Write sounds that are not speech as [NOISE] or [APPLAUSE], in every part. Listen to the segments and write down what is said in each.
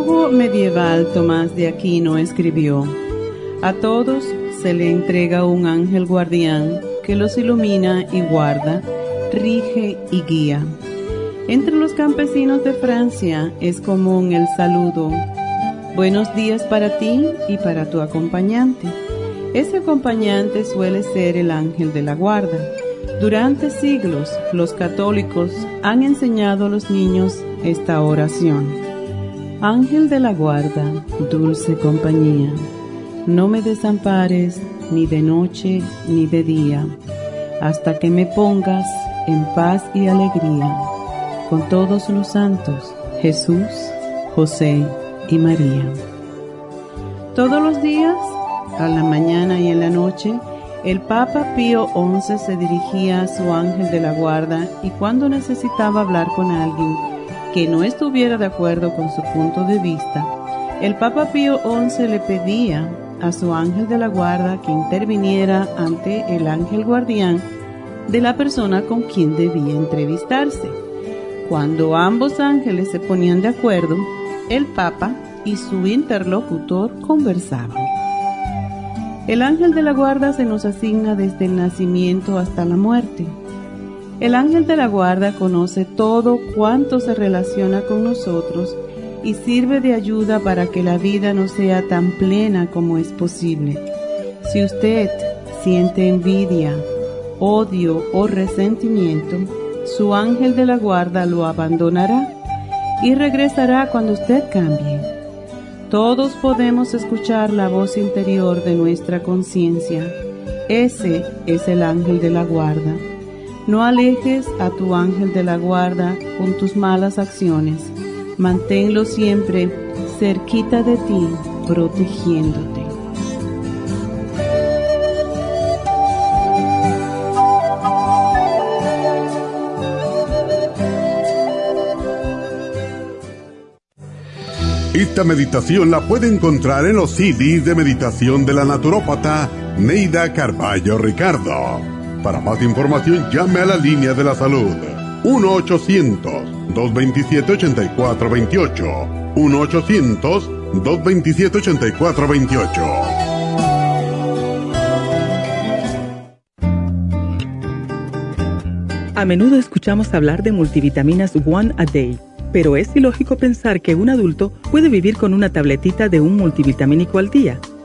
Teólogo medieval Tomás de Aquino escribió, A todos se le entrega un ángel guardián que los ilumina y guarda, rige y guía. Entre los campesinos de Francia es común el saludo, Buenos días para ti y para tu acompañante. Ese acompañante suele ser el ángel de la guarda. Durante siglos los católicos han enseñado a los niños esta oración. Ángel de la guarda, dulce compañía, no me desampares ni de noche ni de día, hasta que me pongas en paz y alegría con todos los santos, Jesús, José y María. Todos los días, a la mañana y en la noche, el Papa Pío XI se dirigía a su ángel de la guarda y cuando necesitaba hablar con alguien, que no estuviera de acuerdo con su punto de vista, el Papa Pío XI le pedía a su ángel de la guarda que interviniera ante el ángel guardián de la persona con quien debía entrevistarse. Cuando ambos ángeles se ponían de acuerdo, el Papa y su interlocutor conversaban. El ángel de la guarda se nos asigna desde el nacimiento hasta la muerte el ángel de la guarda conoce todo cuanto se relaciona con nosotros y sirve de ayuda para que la vida no sea tan plena como es posible. Si usted siente envidia, odio o resentimiento, su ángel de la guarda lo abandonará y regresará cuando usted cambie. Todos podemos escuchar la voz interior de nuestra conciencia. Ese es el ángel de la guarda. No alejes a tu ángel de la guarda con tus malas acciones. Manténlo siempre cerquita de ti, protegiéndote. Esta meditación la puede encontrar en los CDs de meditación de la naturópata Neida Carballo Ricardo. Para más información llame a la línea de la salud 1-800-227-8428. 1-800-227-8428. A menudo escuchamos hablar de multivitaminas One a Day, pero es ilógico pensar que un adulto puede vivir con una tabletita de un multivitamínico al día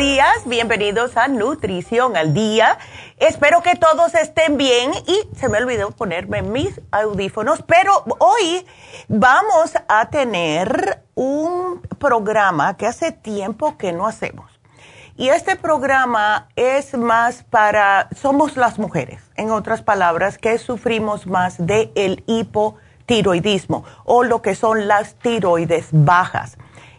Días, bienvenidos a Nutrición al Día. Espero que todos estén bien y se me olvidó ponerme mis audífonos, pero hoy vamos a tener un programa que hace tiempo que no hacemos Y este programa es más para, somos las mujeres, en otras palabras, que sufrimos más del el hipotiroidismo o lo que son las tiroides bajas.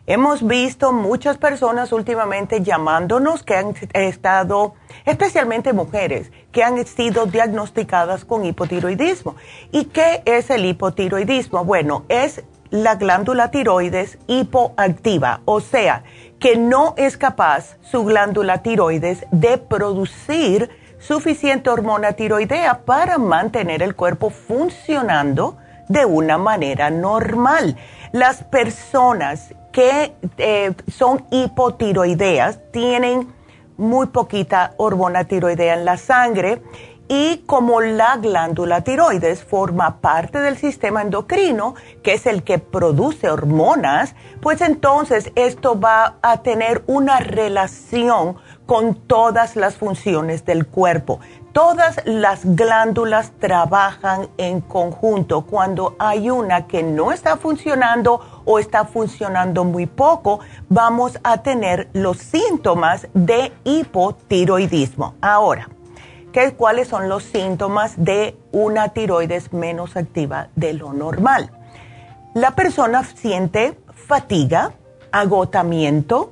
Hemos visto muchas personas últimamente llamándonos que han estado, especialmente mujeres, que han sido diagnosticadas con hipotiroidismo. ¿Y qué es el hipotiroidismo? Bueno, es la glándula tiroides hipoactiva, o sea, que no es capaz su glándula tiroides de producir suficiente hormona tiroidea para mantener el cuerpo funcionando de una manera normal. Las personas que eh, son hipotiroideas tienen muy poquita hormona tiroidea en la sangre y como la glándula tiroides forma parte del sistema endocrino, que es el que produce hormonas, pues entonces esto va a tener una relación con todas las funciones del cuerpo. Todas las glándulas trabajan en conjunto. Cuando hay una que no está funcionando o está funcionando muy poco, vamos a tener los síntomas de hipotiroidismo. Ahora, cuáles son los síntomas de una tiroides menos activa de lo normal. La persona siente fatiga, agotamiento,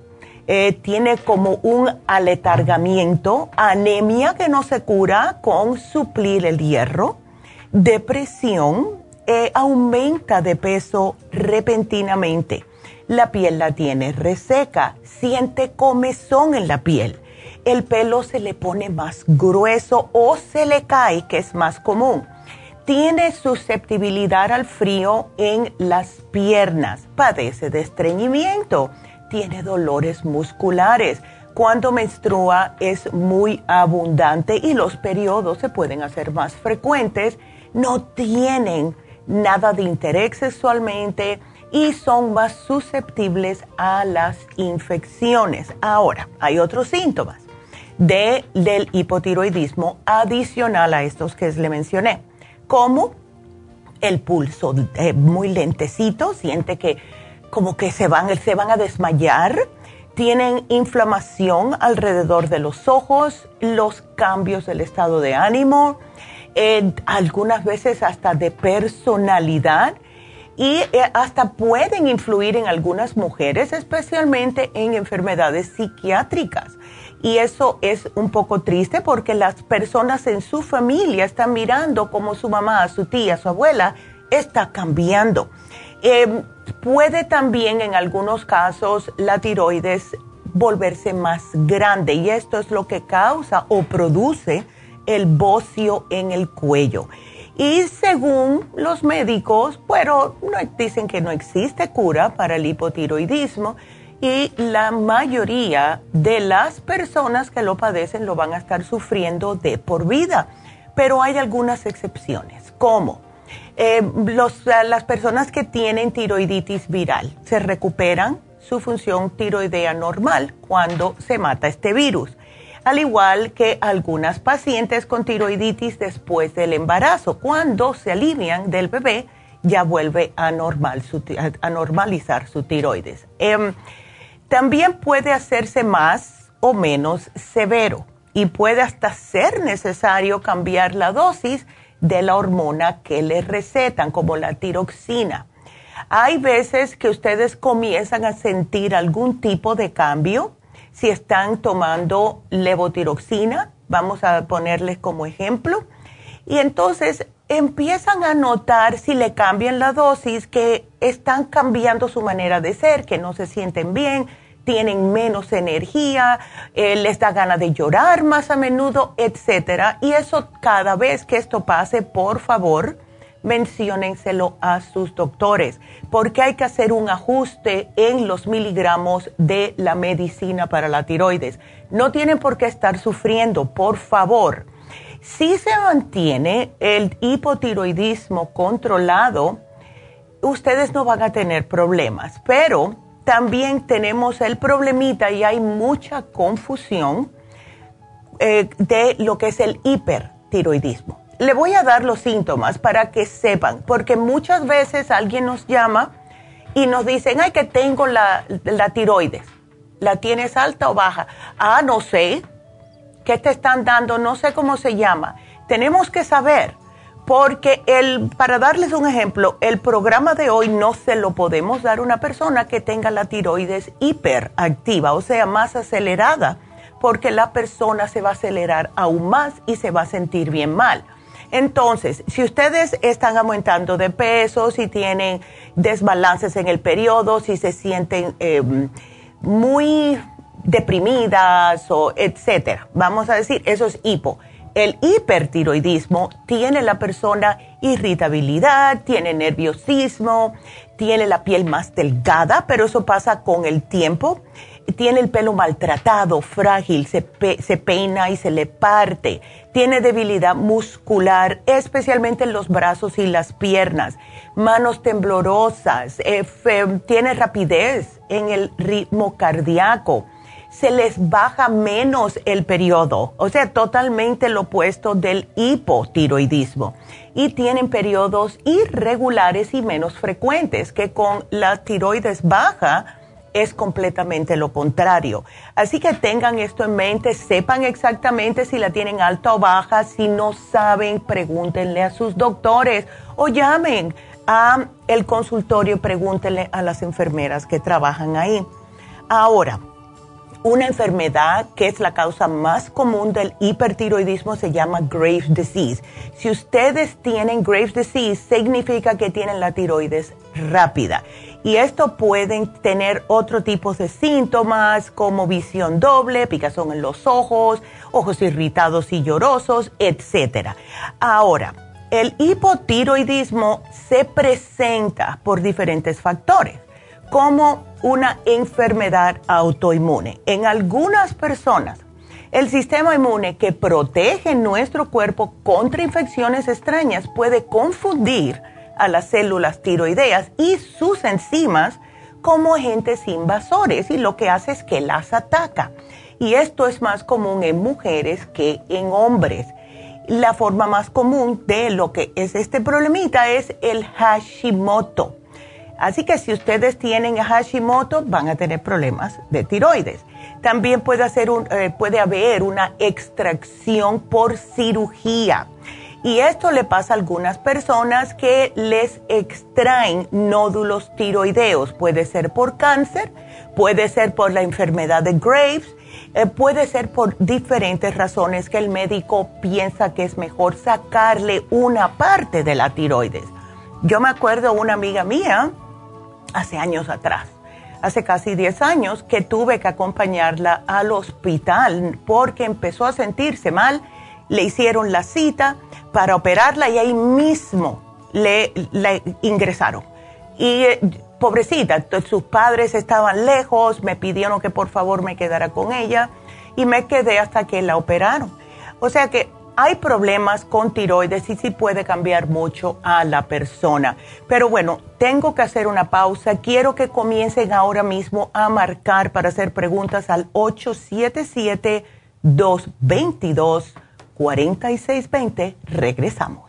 eh, tiene como un aletargamiento, anemia que no se cura con suplir el hierro, depresión, eh, aumenta de peso repentinamente, la piel la tiene reseca, siente comezón en la piel el pelo se le pone más grueso o se le cae, que es más común. Tiene susceptibilidad al frío en las piernas, padece de estreñimiento, tiene dolores musculares. Cuando menstrua es muy abundante y los periodos se pueden hacer más frecuentes. No tienen nada de interés sexualmente y son más susceptibles a las infecciones. Ahora, hay otros síntomas de, del hipotiroidismo adicional a estos que le mencioné, como el pulso eh, muy lentecito, siente que como que se van, se van a desmayar, tienen inflamación alrededor de los ojos, los cambios del estado de ánimo, eh, algunas veces hasta de personalidad y eh, hasta pueden influir en algunas mujeres, especialmente en enfermedades psiquiátricas. Y eso es un poco triste porque las personas en su familia están mirando cómo su mamá, su tía, su abuela está cambiando. Em, puede también en algunos casos la tiroides volverse más grande y esto es lo que causa o produce el bocio en el cuello. Y según los médicos, bueno, no, dicen que no existe cura para el hipotiroidismo, y la mayoría de las personas que lo padecen lo van a estar sufriendo de por vida. Pero hay algunas excepciones, como eh, las personas que tienen tiroiditis viral se recuperan su función tiroidea normal cuando se mata este virus, al igual que algunas pacientes con tiroiditis después del embarazo, cuando se alivian del bebé, ya vuelve a, normal a normalizar su tiroides. Em, también puede hacerse más o menos severo y puede hasta ser necesario cambiar la dosis de la hormona que le recetan, como la tiroxina. Hay veces que ustedes comienzan a sentir algún tipo de cambio si están tomando levotiroxina, vamos a ponerles como ejemplo, y entonces empiezan a notar si le cambian la dosis que están cambiando su manera de ser, que no se sienten bien, tienen menos energía, eh, les da ganas de llorar más a menudo, etcétera. Y eso cada vez que esto pase, por favor, menciónenselo a sus doctores, porque hay que hacer un ajuste en los miligramos de la medicina para la tiroides. No tienen por qué estar sufriendo, por favor. Si se mantiene el hipotiroidismo controlado, ustedes no van a tener problemas, pero también tenemos el problemita y hay mucha confusión eh, de lo que es el hipertiroidismo. Le voy a dar los síntomas para que sepan, porque muchas veces alguien nos llama y nos dicen, ay, que tengo la, la tiroides. ¿La tienes alta o baja? Ah, no sé. ¿Qué te están dando? No sé cómo se llama. Tenemos que saber, porque el, para darles un ejemplo, el programa de hoy no se lo podemos dar a una persona que tenga la tiroides hiperactiva, o sea, más acelerada, porque la persona se va a acelerar aún más y se va a sentir bien mal. Entonces, si ustedes están aumentando de peso, si tienen desbalances en el periodo, si se sienten em, muy deprimidas o etcétera, vamos a decir, eso es hipo. El hipertiroidismo tiene la persona irritabilidad, tiene nerviosismo, tiene la piel más delgada, pero eso pasa con el tiempo. Tiene el pelo maltratado, frágil, se, peina y se le parte, tiene debilidad muscular, especialmente en los brazos y las piernas, manos temblorosas, eh, tiene rapidez en el ritmo cardíaco, se les baja menos el periodo, o sea, totalmente lo opuesto del hipotiroidismo. Y tienen periodos irregulares y menos frecuentes, que con la tiroides baja, es completamente lo contrario. Así que tengan esto en mente, sepan exactamente si la tienen alta o baja, si no saben, pregúntenle a sus doctores o llamen a el consultorio y pregúntenle a las enfermeras que trabajan ahí. Ahora, una enfermedad que es la causa más común del hipertiroidismo se llama Graves' disease. Si ustedes tienen Graves' disease, significa que tienen la tiroides rápida y esto pueden tener otro tipo de síntomas como visión doble, picazón en los ojos, ojos irritados y llorosos, etc. Ahora, el hipotiroidismo se presenta por diferentes factores, como una enfermedad autoinmune. En algunas personas, el sistema inmune que protege nuestro cuerpo contra infecciones extrañas puede confundir a las células tiroideas y sus enzimas como agentes invasores y lo que hace es que las ataca. Y esto es más común en mujeres que en hombres. La forma más común de lo que es este problemita es el Hashimoto. Así que si ustedes tienen Hashimoto van a tener problemas de tiroides. También puede, hacer un, eh, puede haber una extracción por cirugía y esto le pasa a algunas personas que les extraen nódulos tiroideos. Puede ser por cáncer, puede ser por la enfermedad de Graves, eh, puede ser por diferentes razones que el médico piensa que es mejor sacarle una parte de la tiroides. Yo me acuerdo una amiga mía hace años atrás, hace casi 10 años, que tuve que acompañarla al hospital porque empezó a sentirse mal, le hicieron la cita para operarla y ahí mismo le, ingresaron. Y eh, pobrecita, sus padres estaban lejos, me pidieron que por favor me quedara con ella y me quedé hasta que la operaron. O sea que hay problemas con tiroides y sí puede cambiar mucho a la persona. Pero bueno, tengo que hacer una pausa. Quiero que comiencen ahora mismo a marcar para hacer preguntas al 877 222 4620. Regresamos.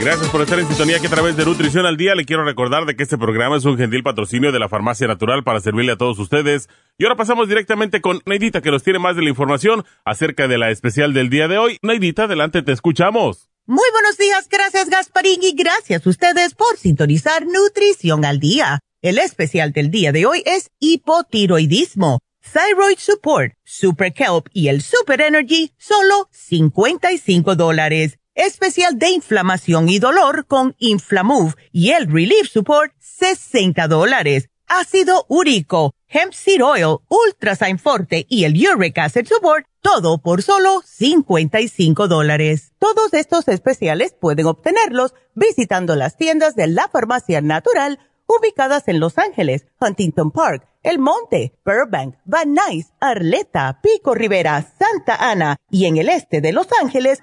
Gracias por estar en sintonía que a través de Nutrición al Día le quiero recordar de que este programa es un gentil patrocinio de la Farmacia Natural para servirle a todos ustedes. Y ahora pasamos directamente con Neidita que nos tiene más de la información acerca de la especial del día de hoy. Neidita, adelante, te escuchamos. Muy buenos días, gracias Gasparín y gracias a ustedes por sintonizar Nutrición al Día. El especial del día de hoy es hipotiroidismo, Thyroid Support, Super Kelp y el Super Energy, solo 55 dólares especial de inflamación y dolor con Inflamove y el Relief Support, 60 dólares. Ácido úrico, Hemp Seed Oil, Ultrasign Forte y el Uric Acid Support, todo por solo 55 dólares. Todos estos especiales pueden obtenerlos visitando las tiendas de la farmacia natural ubicadas en Los Ángeles, Huntington Park, El Monte, Burbank, Van Nuys, Arleta, Pico Rivera, Santa Ana y en el este de Los Ángeles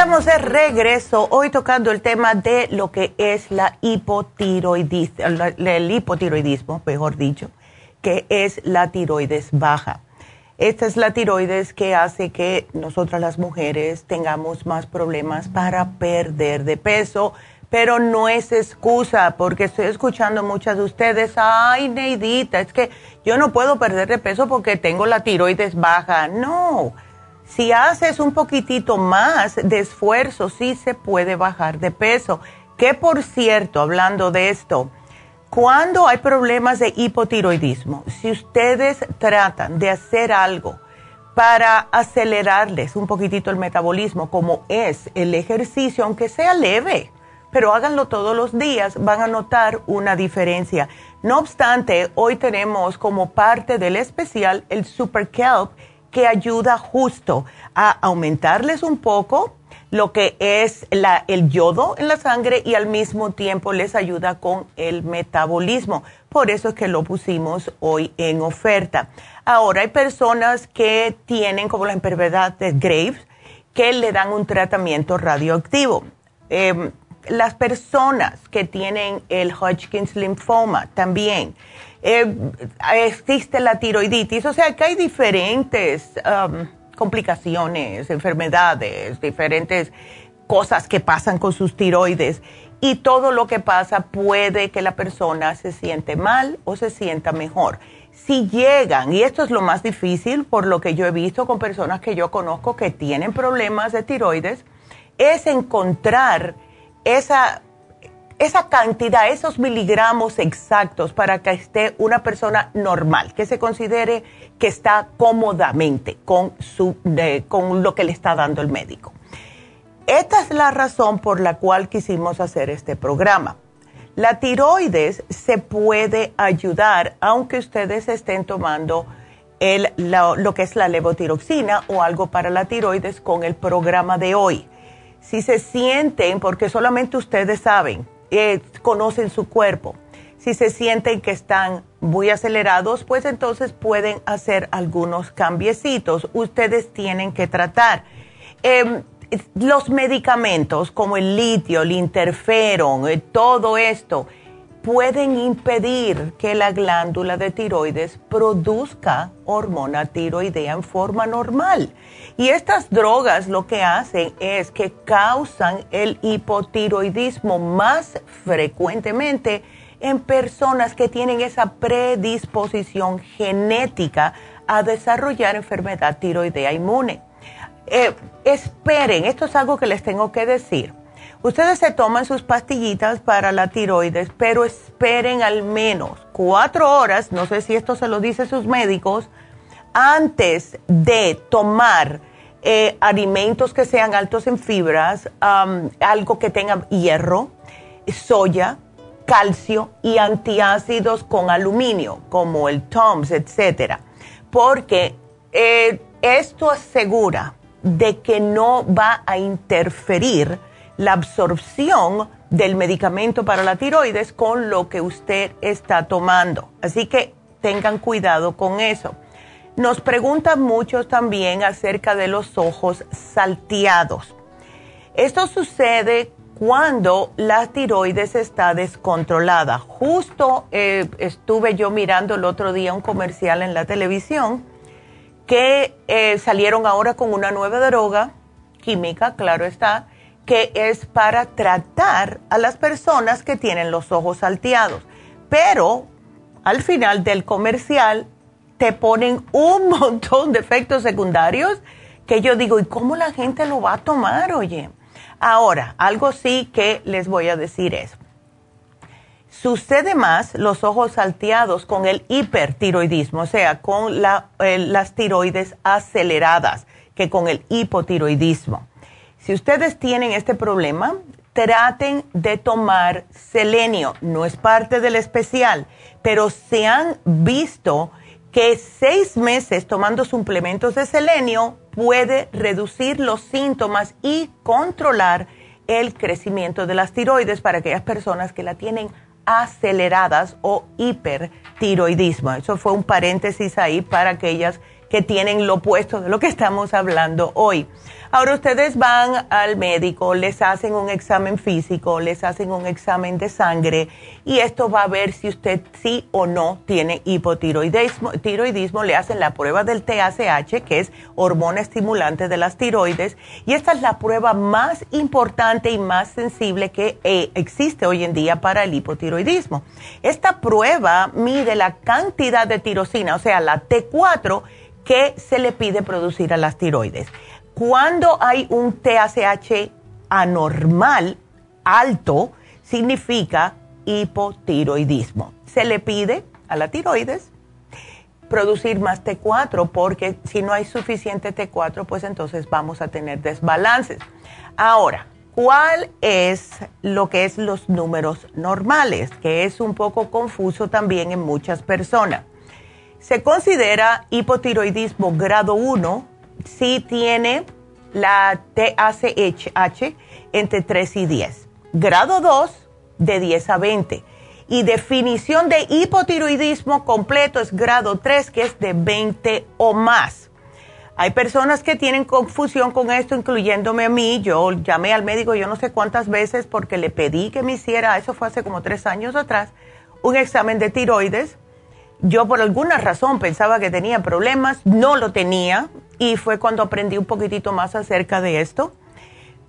Estamos de regreso hoy tocando el tema de lo que es la hipotiroidismo, el hipotiroidismo, mejor dicho, que es la tiroides baja. Esta es la tiroides que hace que nosotras las mujeres tengamos más problemas para perder de peso, pero no es excusa, porque estoy escuchando muchas de ustedes, ay, Neidita, es que yo no puedo perder de peso porque tengo la tiroides baja. No si haces un poquitito más de esfuerzo, sí se puede bajar de peso. Que por cierto, hablando de esto, cuando hay problemas de hipotiroidismo, si ustedes tratan de hacer algo para acelerarles un poquitito el metabolismo, como es el ejercicio, aunque sea leve, pero háganlo todos los días, van a notar una diferencia. No obstante, hoy tenemos como parte del especial el Super Kelp que ayuda justo a aumentarles un poco lo que es el yodo en la sangre y al mismo tiempo les ayuda con el metabolismo. Por eso es que lo pusimos hoy en oferta. Ahora hay personas que tienen como la enfermedad de Graves que le dan un tratamiento radioactivo. Em, las personas que tienen el Hodgkin's linfoma también eh, existe la tiroiditis, o sea que hay diferentes um, complicaciones, enfermedades, diferentes cosas que pasan con sus tiroides y todo lo que pasa puede que la persona se siente mal o se sienta mejor. Si llegan, y esto es lo más difícil por lo que yo he visto con personas que yo conozco que tienen problemas de tiroides, es encontrar esa esa cantidad, esos miligramos exactos para que esté una persona normal, que se considere que está cómodamente con, su, con lo que le está dando el médico. Esta es la razón por la cual quisimos hacer este programa. La tiroides se puede ayudar aunque ustedes estén tomando el, lo, lo que es la levotiroxina o algo para la tiroides con el programa de hoy. Si se sienten, porque solamente ustedes saben, eh, conocen su cuerpo. Si se sienten que están muy acelerados, pues entonces pueden hacer algunos cambiecitos. Ustedes tienen que tratar. Em, los medicamentos como el litio, el interferón, eh, todo esto, pueden impedir que la glándula de tiroides produzca hormona tiroidea en forma normal. Y estas drogas lo que hacen es que causan el hipotiroidismo más frecuentemente en personas que tienen esa predisposición genética a desarrollar enfermedad tiroidea inmune. Eh, esperen, esto es algo que les tengo que decir Ustedes se toman sus pastillitas para la tiroides, pero esperen al menos cuatro horas, no sé si esto se lo dice sus médicos, antes de tomar eh, alimentos que sean altos en fibras, algo que tenga hierro, soya, calcio y antiácidos con aluminio, como el TOMS, etcétera, porque eh, esto asegura de que no va a interferir la absorción del medicamento para la tiroides con lo que usted está tomando. Así que tengan cuidado con eso. Nos preguntan muchos también acerca de los ojos salteados. Esto sucede cuando la tiroides está descontrolada. Justo eh, estuve yo mirando el otro día un comercial en la televisión que eh, salieron ahora con una nueva droga química, claro está, que es para tratar a las personas que tienen los ojos salteados. Pero al final del comercial te ponen un [LAUGHS] montón de efectos secundarios que yo digo, ¿y cómo la gente lo va a tomar, oye? Ahora, algo sí que les voy a decir es, sucede más los ojos salteados con el hipertiroidismo, o sea, con eh, las tiroides aceleradas, que con el hipotiroidismo. Si ustedes tienen este problema, traten de tomar selenio. No es parte del especial, pero se han visto que seis meses tomando suplementos de selenio puede reducir los síntomas y controlar el crecimiento de las tiroides para aquellas personas que la tienen aceleradas o hipertiroidismo. Eso fue un paréntesis ahí para aquellas que tienen lo opuesto de lo que estamos hablando hoy. Ahora ustedes van al médico, les hacen un examen físico, les hacen un examen de sangre y esto va a ver si usted sí o no tiene hipotiroidismo. Tiroidismo, le hacen la prueba del TSH, que es hormona estimulante de las tiroides, y esta es la prueba más importante y más sensible que eh, existe hoy en día para el hipotiroidismo. Esta prueba mide la cantidad de tirosina, o sea, la T4 que se le pide producir a las tiroides. Cuando hay un TSH anormal alto, significa hipotiroidismo. Se le pide a la tiroides producir más T4 porque si no hay suficiente T4, pues entonces vamos a tener desbalances. Ahora, ¿cuál es lo que es los números normales? Que es un poco confuso también en muchas personas. Se considera hipotiroidismo grado 1 si tiene la TACH entre 3 y 10. Grado 2 de 10 a 20. Y definición de hipotiroidismo completo es grado 3, que es de 20 o más. Hay personas que tienen confusión con esto, incluyéndome a mí. Yo llamé al médico yo no sé cuántas veces porque le pedí que me hiciera, eso fue hace como tres años atrás, un examen de tiroides yo por alguna razón pensaba que tenía problemas, no lo tenía y fue cuando aprendí un poquitito más acerca de esto.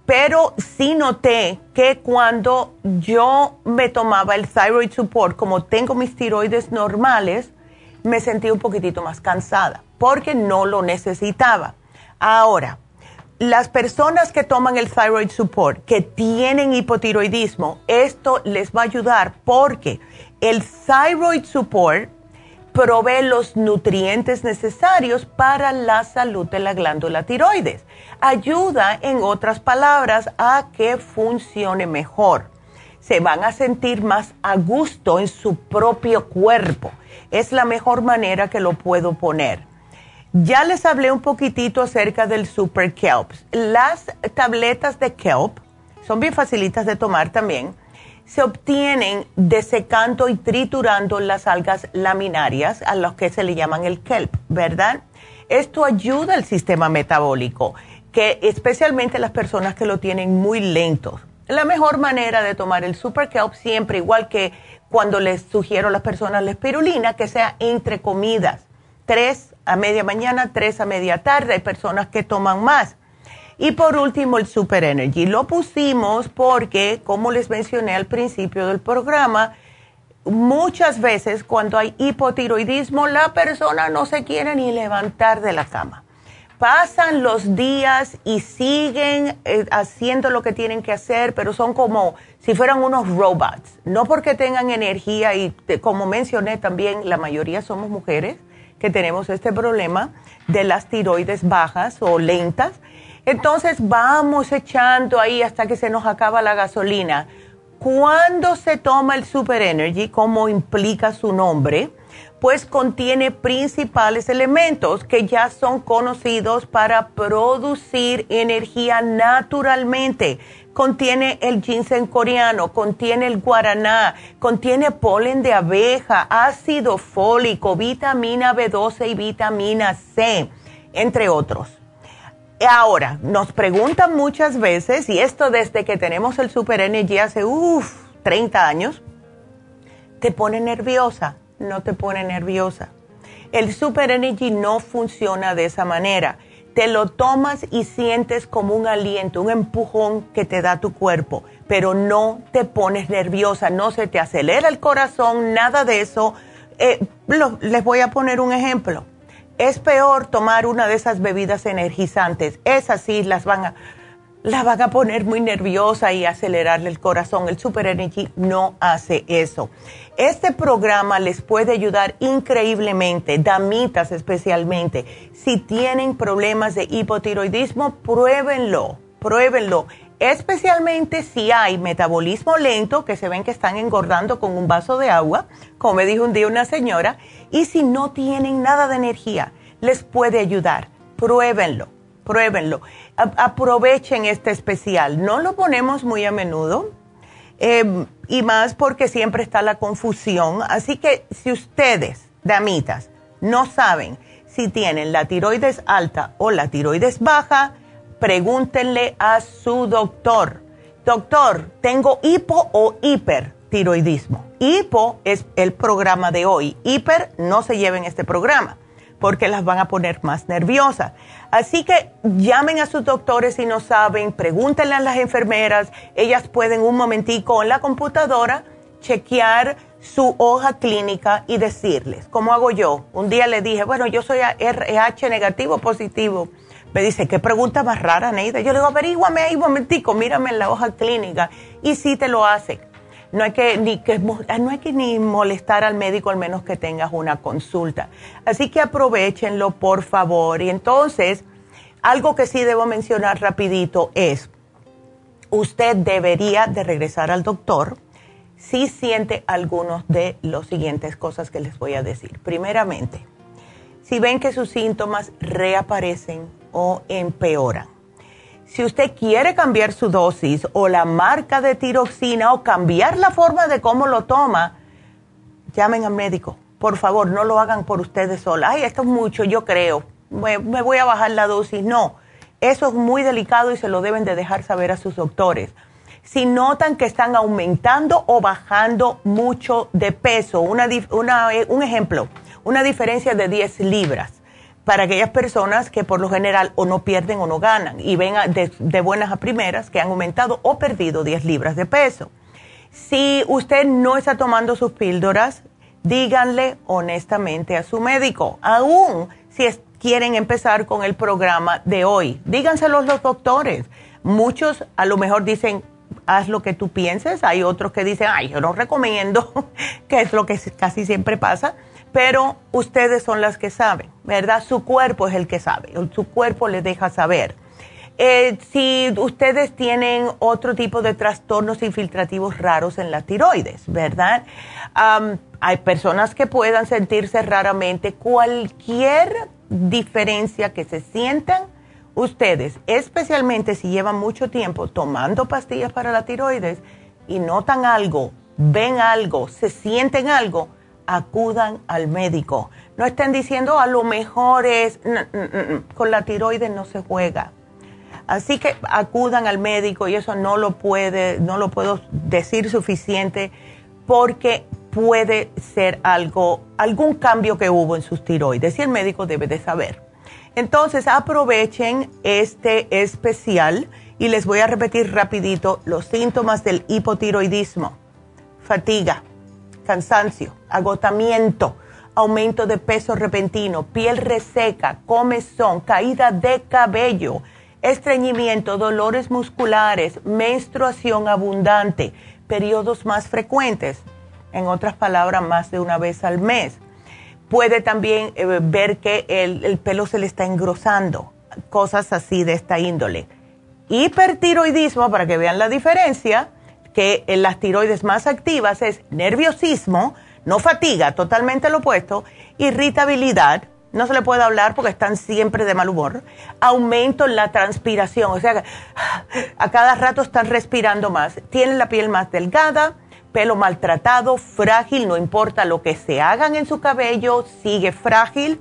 Pero sí noté que cuando yo me tomaba el thyroid support, como tengo mis tiroides normales, me sentí un poquitito más cansada porque no lo necesitaba. Ahora, las personas que toman el thyroid support, que tienen hipotiroidismo, esto les va a ayudar porque el thyroid support provee los nutrientes necesarios para la salud de la glándula tiroides. Ayuda, en otras palabras, a que funcione mejor. Se van a sentir más a gusto en su propio cuerpo. Es la mejor manera que lo puedo poner. Ya les hablé un poquitito acerca del Super Kelp. Las tabletas de Kelp son bien facilitas de tomar también se obtienen desecando y triturando las algas laminarias, a los que se le llaman el kelp, ¿verdad? Esto ayuda al sistema metabólico, que especialmente las personas que lo tienen muy lentos. La mejor manera de tomar el super kelp siempre, igual que cuando les sugiero a las personas la espirulina, que sea entre comidas, tres a media mañana, tres a media tarde. Hay personas que toman más. Y por último, el Super Energy. Lo pusimos porque, como les mencioné al principio del programa, muchas veces cuando hay hipotiroidismo, la persona no se quiere ni levantar de la cama. Pasan los días y siguen eh, haciendo lo que tienen que hacer, pero son como si fueran unos robots. No porque tengan energía y como mencioné también, la mayoría somos mujeres que tenemos este problema de las tiroides bajas o lentas. Entonces vamos echando ahí hasta que se nos acaba la gasolina. Cuando se toma el Super Energy, como implica su nombre, pues contiene principales elementos que ya son conocidos para producir energía naturalmente contiene el ginseng coreano, contiene el guaraná, contiene polen de abeja, ácido fólico, vitamina B12 y vitamina C, entre otros. Ahora, nos preguntan muchas veces, y esto desde que tenemos el Super Energy hace, uff, 30 años, ¿te pone nerviosa? No te pone nerviosa. El Super Energy no funciona de esa manera te lo tomas y sientes como un aliento, un empujón que te da tu cuerpo, pero no te pones nerviosa, no se te acelera el corazón, nada de eso. Eh, les voy a poner un ejemplo. Es peor tomar una de esas bebidas energizantes. Esas sí las van a la van a poner muy nerviosa y acelerarle el corazón. El Super Energy no hace eso. Este programa les puede ayudar increíblemente, damitas especialmente. Si tienen problemas de hipotiroidismo, pruébenlo, pruébenlo. Especialmente si hay metabolismo lento, que se ven que están engordando con un vaso de agua, como me dijo un día una señora, y si no tienen nada de energía, les puede ayudar. Pruébenlo pruébenlo. aprovechen este especial. No lo ponemos muy a menudo em, y más porque siempre está la confusión. Así que si ustedes, damitas, no saben si tienen la tiroides alta o la tiroides baja, pregúntenle a su doctor. Doctor, ¿tengo hipo o hipertiroidismo? Hipo es el programa de hoy. Hiper no se lleva en este programa porque las van a poner más nerviosas. Así que llamen a sus doctores si no saben, pregúntenle a las enfermeras, ellas pueden un momentico en la computadora chequear su hoja clínica y decirles, ¿cómo hago yo? Un día le dije, bueno, yo soy RH negativo positivo. Me dice, ¿qué pregunta más rara, Neida? Yo le digo, averíguame ahí un momentico, mírame en la hoja clínica. Y sí te lo hace no hay que ni que ah, no hay que ni molestar al médico al menos que tengas una consulta. Así que aprovechenlo, por favor. Y entonces, algo que sí debo mencionar rapidito es usted debería de regresar al doctor si siente algunos de las siguientes cosas que les voy a decir. Primeramente, si ven que sus síntomas reaparecen o empeoran si usted quiere cambiar su dosis o la marca de tiroxina o cambiar la forma de cómo lo toma, llamen al médico. Por favor, no lo hagan por ustedes solas. Ay, esto es mucho, yo creo. Me, voy a bajar la dosis. No, eso es muy delicado y se lo deben de dejar saber a sus doctores. Si notan que están aumentando o bajando mucho de peso, una, una, un ejemplo, una diferencia de 10 libras para aquellas personas que por lo general o no pierden o no ganan y ven de, buenas a primeras que han aumentado o perdido 10 libras de peso. Si usted no está tomando sus píldoras, díganle honestamente a su médico, aún si quieren empezar con el programa de hoy, díganselo los doctores. Muchos a lo mejor dicen, haz lo que tú pienses, hay otros que dicen, ay, yo no recomiendo, [LAUGHS] que es lo que casi siempre pasa pero ustedes son las que saben, ¿verdad? Su cuerpo es el que sabe, su cuerpo les deja saber. Eh, si ustedes tienen otro tipo de trastornos infiltrativos raros en la tiroides, ¿verdad? hay personas que puedan sentirse raramente cualquier diferencia que se sientan, ustedes, especialmente si llevan mucho tiempo tomando pastillas para la tiroides y notan algo, ven algo, se sienten algo, acudan al médico. No estén diciendo a lo mejor es, con la tiroides no se juega. Así que acudan al médico y eso no lo puede, no lo puedo decir suficiente porque puede ser algo, algún cambio que hubo en sus tiroides y el médico debe de saber. Entonces aprovechen este especial y les voy a repetir rapidito los síntomas del hipotiroidismo. Fatiga, cansancio, agotamiento, aumento de peso repentino, piel reseca, comezón, caída de cabello, estreñimiento, dolores musculares, menstruación abundante, periodos más frecuentes, en otras palabras, más de una vez al mes. Puede también eh, ver que el, pelo se le está engrosando, cosas así de esta índole. Hipertiroidismo, para que vean la diferencia, que en las tiroides más activas es nerviosismo, no fatiga, totalmente lo opuesto, irritabilidad, no se le puede hablar porque están siempre de mal humor, aumento en la transpiración, o sea, a cada rato están respirando más, tienen la piel más delgada, pelo maltratado, frágil, no importa lo que se hagan en su cabello, sigue frágil,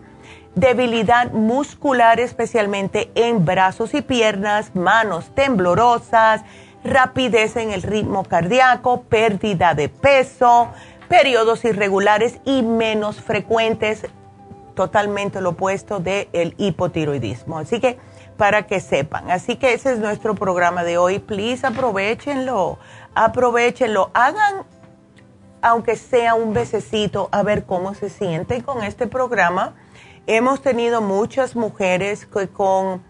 debilidad muscular especialmente en brazos y piernas, manos temblorosas, rapidez en el ritmo cardíaco, pérdida de peso, periodos irregulares y menos frecuentes, totalmente lo opuesto del hipotiroidismo. Así que para que sepan. Así que ese es nuestro programa de hoy. Please aprovechenlo aprovechenlo, hagan aunque sea un bececito a ver cómo se siente con este programa. Hemos tenido muchas mujeres que con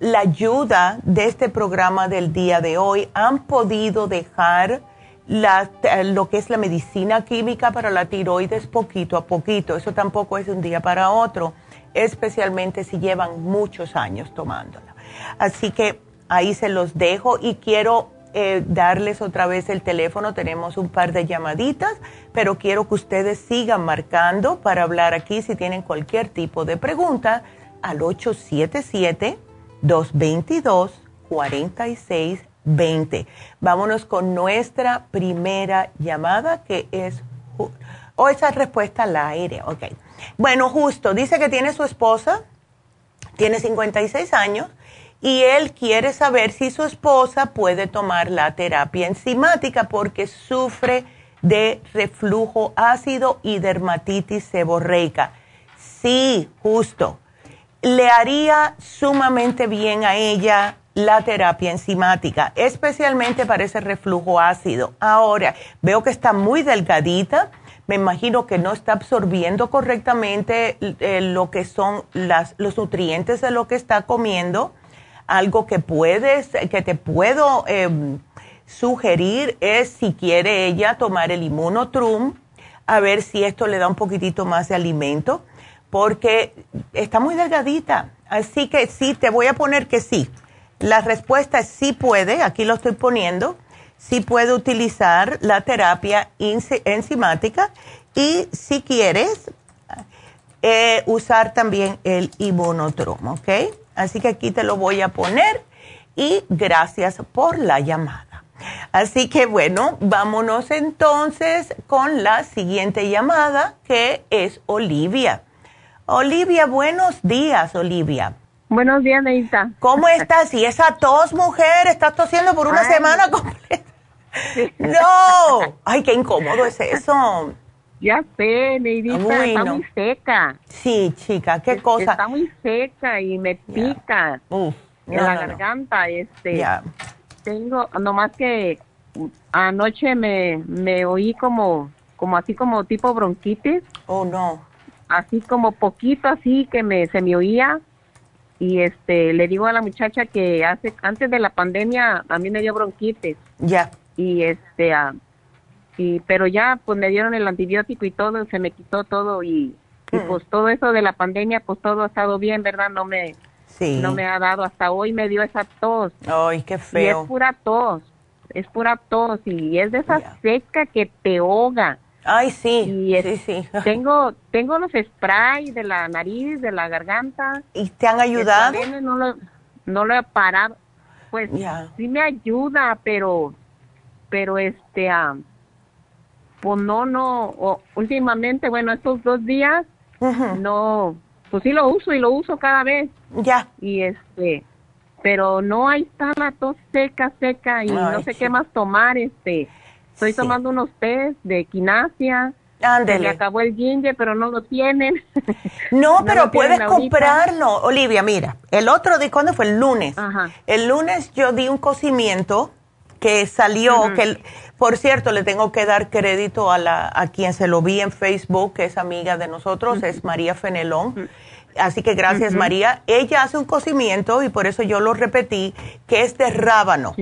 la ayuda de este programa del día de hoy han podido dejar lo que es la medicina química para la tiroides poquito a poquito. Eso tampoco es de un día para otro, especialmente si llevan muchos años tomándola. Así que ahí se los dejo y quiero eh, darles otra vez el teléfono. Tenemos un par de llamaditas, pero quiero que ustedes sigan marcando para hablar aquí si tienen cualquier tipo de pregunta al 877-222-4620. Vámonos con nuestra primera llamada que es... O oh, esa respuesta al aire, ok. Bueno, justo, dice que tiene su esposa, tiene 56 años y él quiere saber si su esposa puede tomar la terapia enzimática porque sufre de reflujo ácido y dermatitis seborreica. Sí, justo. Le haría sumamente bien a ella la terapia enzimática, especialmente para ese reflujo ácido. Ahora, veo que está muy delgadita. Me imagino que no está absorbiendo correctamente eh, lo que son las, los nutrientes de lo que está comiendo algo que puedes, que te puedo em, sugerir es si quiere ella tomar el inmunotrum, a ver si esto le da un poquitito más de alimento, porque está muy delgadita. Así que sí, te voy a poner que sí. La respuesta es sí puede, aquí lo estoy poniendo, sí puede utilizar la terapia enzimática y si quieres eh, usar también el inmunotrum, ¿ok? Así que aquí te lo voy a poner y gracias por la llamada. Así que bueno, vámonos entonces con la siguiente llamada que es Olivia. Olivia, buenos días, Olivia. Buenos días, Neita. ¿Cómo estás? Y esa tos, mujer, estás tosiendo por una semana completa. No, ay, qué incómodo es eso. Ya sé, Neidita, está muy seca. Sí, chica, qué cosa. Está muy seca y me pica en la garganta. Este, tengo, nomás que anoche me, me oí como, como así como tipo bronquitis. Oh, no. Así como poquito así que me, se me oía. Y este, le digo a la muchacha que hace, antes de la pandemia a mí me dio bronquitis. Ya. Y este, y pero ya pues me dieron el antibiótico y todo se me quitó todo y, y hmm. pues todo eso de la pandemia pues todo ha estado bien verdad no me no me ha dado hasta hoy me dio esa tos ay qué feo y es pura tos es pura tos y es de esa seca que te ahoga ay sí sí sí [LAUGHS] tengo tengo los sprays de la nariz de la garganta y te han ayudado no lo no lo he parado pues sí me ayuda pero pero este ah, pues no, no, últimamente, bueno, estos dos días, no, pues sí lo uso y lo uso cada vez. Ya. Y este, pero no, ahí está la tos seca, seca y no sé qué más tomar, este. Estoy tomando unos test de quinasia, Ándele. Se acabó el ginger, pero no lo tienen. [LAUGHS] No, [LAUGHS] pero puedes comprarlo. Olivia, mira, el otro día, ¿cuándo fue? El lunes. El lunes yo di un cocimiento que salió, que por cierto, le tengo que dar crédito a, la, a quien se lo vi en Facebook, que es amiga de nosotros, es María Fenelón. Así que gracias María. Ella hace un cocimiento y por eso yo lo repetí, que es de rábano.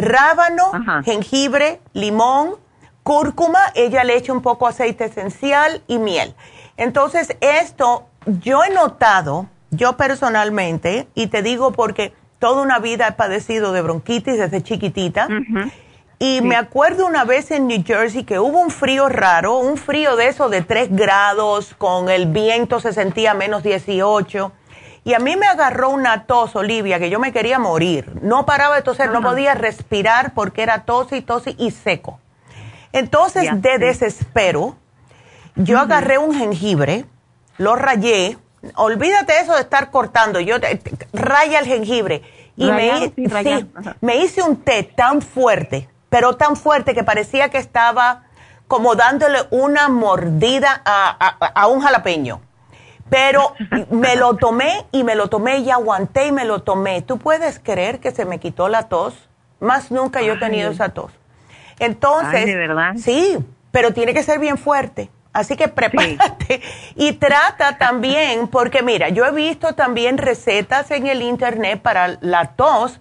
Rábano, jengibre, limón, cúrcuma, ella le echa un poco aceite esencial y miel. Entonces, esto yo he notado, yo personalmente, y te digo porque toda una vida he padecido de bronquitis desde chiquitita. Y me acuerdo una vez en New Jersey que hubo un frío raro, un frío de eso de 3 grados, con el viento se sentía menos 18. Y a mí me agarró una tos, Olivia, que yo me quería morir. No paraba de toser, no podía respirar porque era tos y tos y seco. Entonces, de desespero, yo agarré un jengibre, lo rayé, olvídate eso de estar cortando, yo raya el jengibre. Y me, me hice un té tan fuerte, pero tan fuerte que parecía que estaba como dándole una mordida a, un jalapeño. Pero me lo tomé y me lo tomé y aguanté y me lo tomé. ¿Tú puedes creer que se me quitó la tos? Más nunca yo he tenido esa tos. Entonces, ¿de verdad? sí, pero tiene que ser bien fuerte. Así que prepárate y trata también, porque mira, yo he visto también recetas en el internet para la tos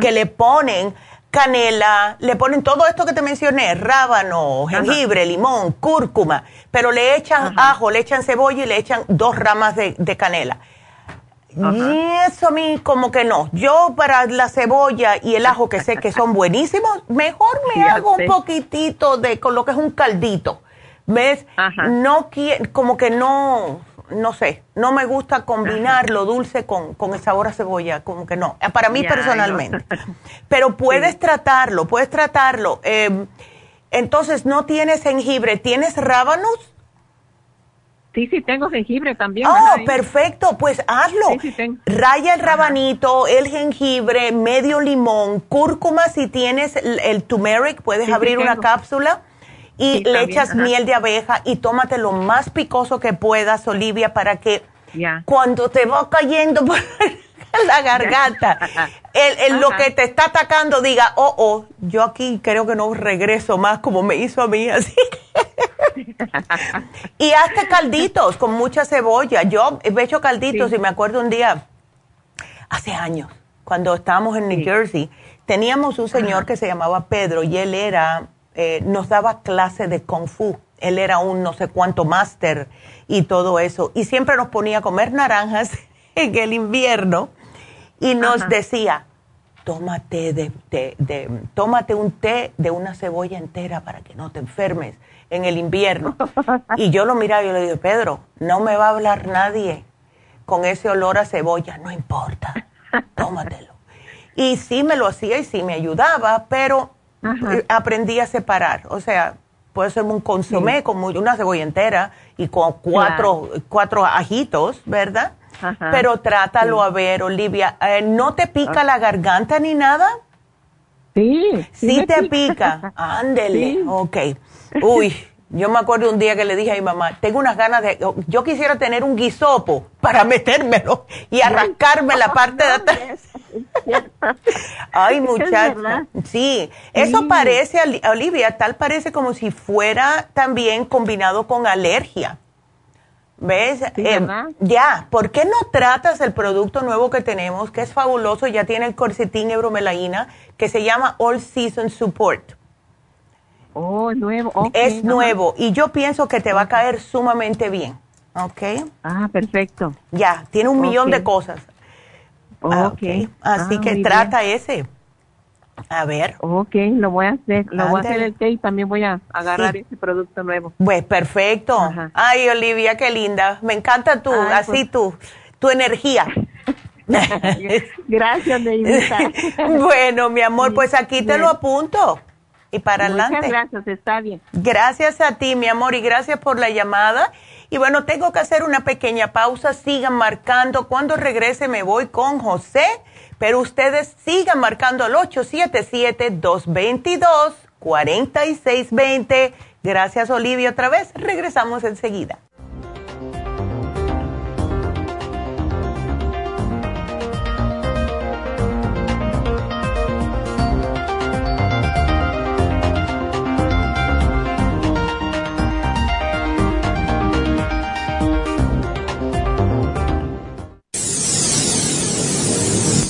que le ponen canela, le ponen todo esto que te mencioné, rábano, jengibre, limón, cúrcuma, pero le echan ajo, le echan cebolla y le echan dos ramas de canela. Y eso a mí como que no. Yo para la cebolla y el ajo que sé que son [LAUGHS] buenísimos, mejor me hago un poquitito de con lo que es un caldito. ¿Ves? No como que no no sé, no me gusta combinar lo dulce con, con, el sabor a cebolla, como que no, para mí personalmente. [LAUGHS] Pero puedes tratarlo, puedes tratarlo. Em, entonces, ¿no tienes jengibre? ¿Tienes rábanos? Sí, sí, tengo jengibre también. Oh, perfecto, pues hazlo. Raya el rabanito, el jengibre, medio limón, cúrcuma si tienes el, turmeric, puedes abrir una cápsula y le echas miel de abeja y tómate lo más picoso que puedas, Olivia, para que cuando te va cayendo por [LAUGHS] la garganta, el, lo que te está atacando diga, oh, oh, yo aquí creo que no regreso más como me hizo a mí, [LAUGHS] así y hazte calditos con mucha cebolla. Yo he hecho calditos y me acuerdo un día, hace años, cuando estábamos en New Jersey, teníamos un señor que se llamaba Pedro y él era, eh, nos daba clase de kung fu. Él era un no sé cuánto máster y todo eso. Y siempre nos ponía a comer naranjas [LAUGHS] en el invierno y nos decía, tómate, de, de, tómate un té de una cebolla entera para que no te enfermes en el invierno. [LAUGHS] Y yo lo miraba y yo le digo, Pedro, no me va a hablar nadie con ese olor a cebolla, no importa, [LAUGHS] tómatelo. Y sí me lo hacía y sí me ayudaba, pero eh, aprendí a separar. O sea, puede ser un consomé con una cebolla entera y con cuatro, cuatro ajitos, ¿verdad? Pero trátalo a ver, Olivia. Eh, ¿No te pica la garganta ni nada? Sí. Sí, te pica. [LAUGHS] Ándele. Ok. Uy, yo me acuerdo un día que le dije a mi mamá, tengo unas ganas de, yo quisiera tener un guisopo para [LAUGHS] metérmelo y arrancarme la parte de atrás. [LAUGHS] Ay, muchacha. Sí, eso parece, Olivia, tal parece como si fuera también combinado con alergia. ¿Ves? Eh, ya, ¿por qué no tratas el producto nuevo que tenemos, que es fabuloso, ya tiene el corsetín y bromelaína, que se llama All Season Support? Oh, nuevo. es nuevo y yo pienso que te va a caer sumamente bien. ¿Ok? Ah, perfecto. Ya, tiene un millón de cosas. Ah, ok. Así ah, que trata ese. A ver. Ok, lo voy a hacer. Lo voy a hacer el té y también voy a agarrar ese producto nuevo. Pues perfecto. Ay, Olivia, qué linda. Me encanta tú, así pues. tú, tu energía. [LAUGHS] Gracias, [LAUGHS] Neidita. bueno, mi amor, pues aquí te lo apunto y para adelante. Muchas gracias, está bien. Gracias a ti, mi amor, y gracias por la llamada. Y bueno, tengo que hacer una pequeña pausa. Sigan marcando. Cuando regrese me voy con José, pero ustedes sigan marcando al 877-222-4620, Gracias, Olivia, otra vez. Regresamos enseguida.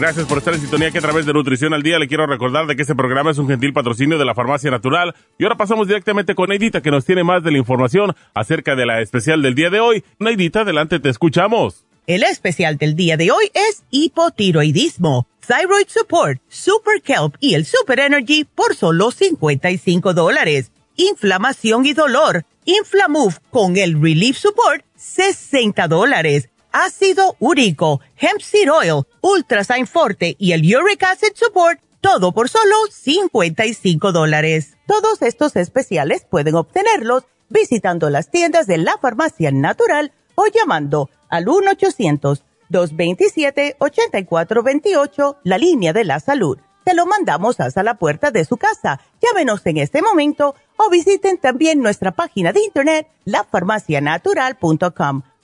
Gracias por estar en sintonía que a través de Nutrición al Día le quiero recordar de que este programa es un gentil patrocinio de la Farmacia Natural. Y ahora pasamos directamente con Neidita que nos tiene más de la información acerca de la especial del día de hoy. Neidita, adelante, te escuchamos. El especial del día de hoy es hipotiroidismo, thyroid support, super kelp y el super energy por solo 55 dólares. Inflamación y dolor, inflamove con el relief support, 60 dólares ácido úrico, hemp seed oil, ultrasign forte y el uric acid support, todo por solo 55 dólares. Todos estos especiales pueden obtenerlos visitando las tiendas de la farmacia natural o llamando al 1-800-227-8428, la línea de la salud. Te lo mandamos hasta la puerta de su casa. Llámenos en este momento o visiten también nuestra página de internet, lafarmacianatural.com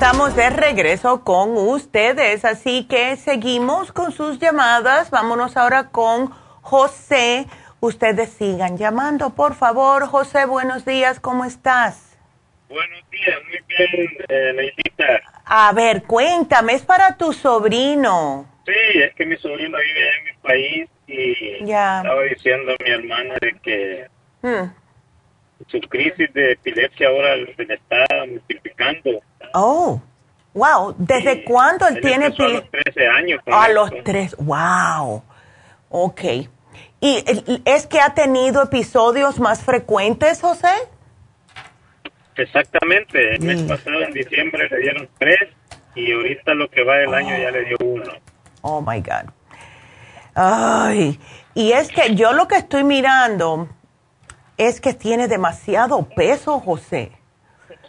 Estamos de regreso con ustedes, así que seguimos con sus llamadas. Vámonos ahora con José. Ustedes sigan llamando, por favor. José, buenos días, ¿cómo estás? Buenos días, muy bien, eh, A ver, cuéntame, es para tu sobrino. Sí, es que mi sobrino vive en mi país y estaba diciendo a mi hermana de que hmm. su crisis de epilepsia ahora se le está multiplicando. Oh, wow. ¿Desde cuándo él, tiene A los 13 años. A los 3, wow. Ok. ¿Y es que ha tenido episodios más frecuentes, José? Exactamente. El mes pasado, en diciembre, le dieron tres y ahorita lo que va del año ya le dio uno. Oh, my God. Ay, y es que yo lo que estoy mirando es que tiene demasiado peso, José.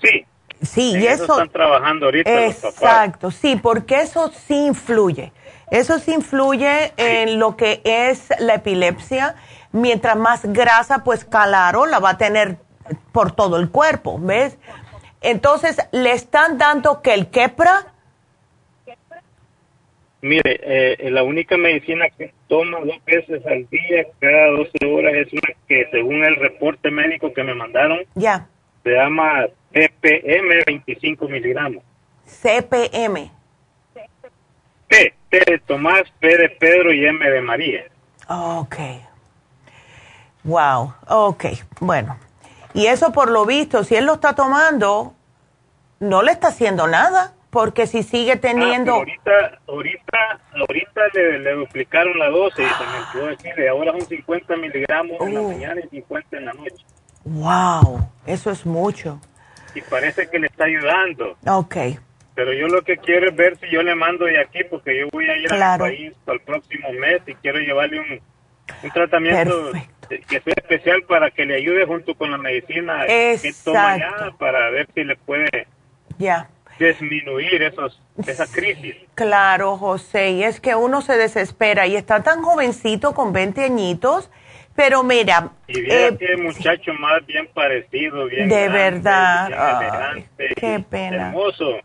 Sí, Sí, y eso, están trabajando ahorita Exacto, sí, porque eso sí influye. Eso sí influye en lo que es la epilepsia. Mientras más grasa, pues claro, la va a tener por todo el cuerpo, ¿ves? Entonces, ¿le están dando que el quepra? Mire, eh, la única medicina que toma dos veces al día, cada 12 horas, es una que según el reporte médico que me mandaron, ya. Se llama CPM 25 miligramos. CPM. P, T de Tomás, P de Pedro y M de María. Ok. Wow, ok, bueno. Y eso por lo visto, si él lo está tomando, no le está haciendo nada, porque si sigue ah, teniendo... ahorita, ahorita, ahorita le, duplicaron la dosis, se me decir, ahora son 50 miligramos en la uh. mañana y 50 en la noche. Wow, eso es mucho y parece que le está ayudando. Ok. Pero yo lo que quiero es ver si yo le mando de aquí, porque yo voy a ir al país el próximo mes y quiero llevarle un, un tratamiento que sea especial para que le ayude junto con la medicina que toma ya, para ver si le puede ya. disminuir esos, esa crisis. Claro, José, y es que uno se desespera y está tan jovencito con 20 añitos Pero mira. Y eh, que muchacho más bien parecido, bien. De verdad. qué pena. Hermoso.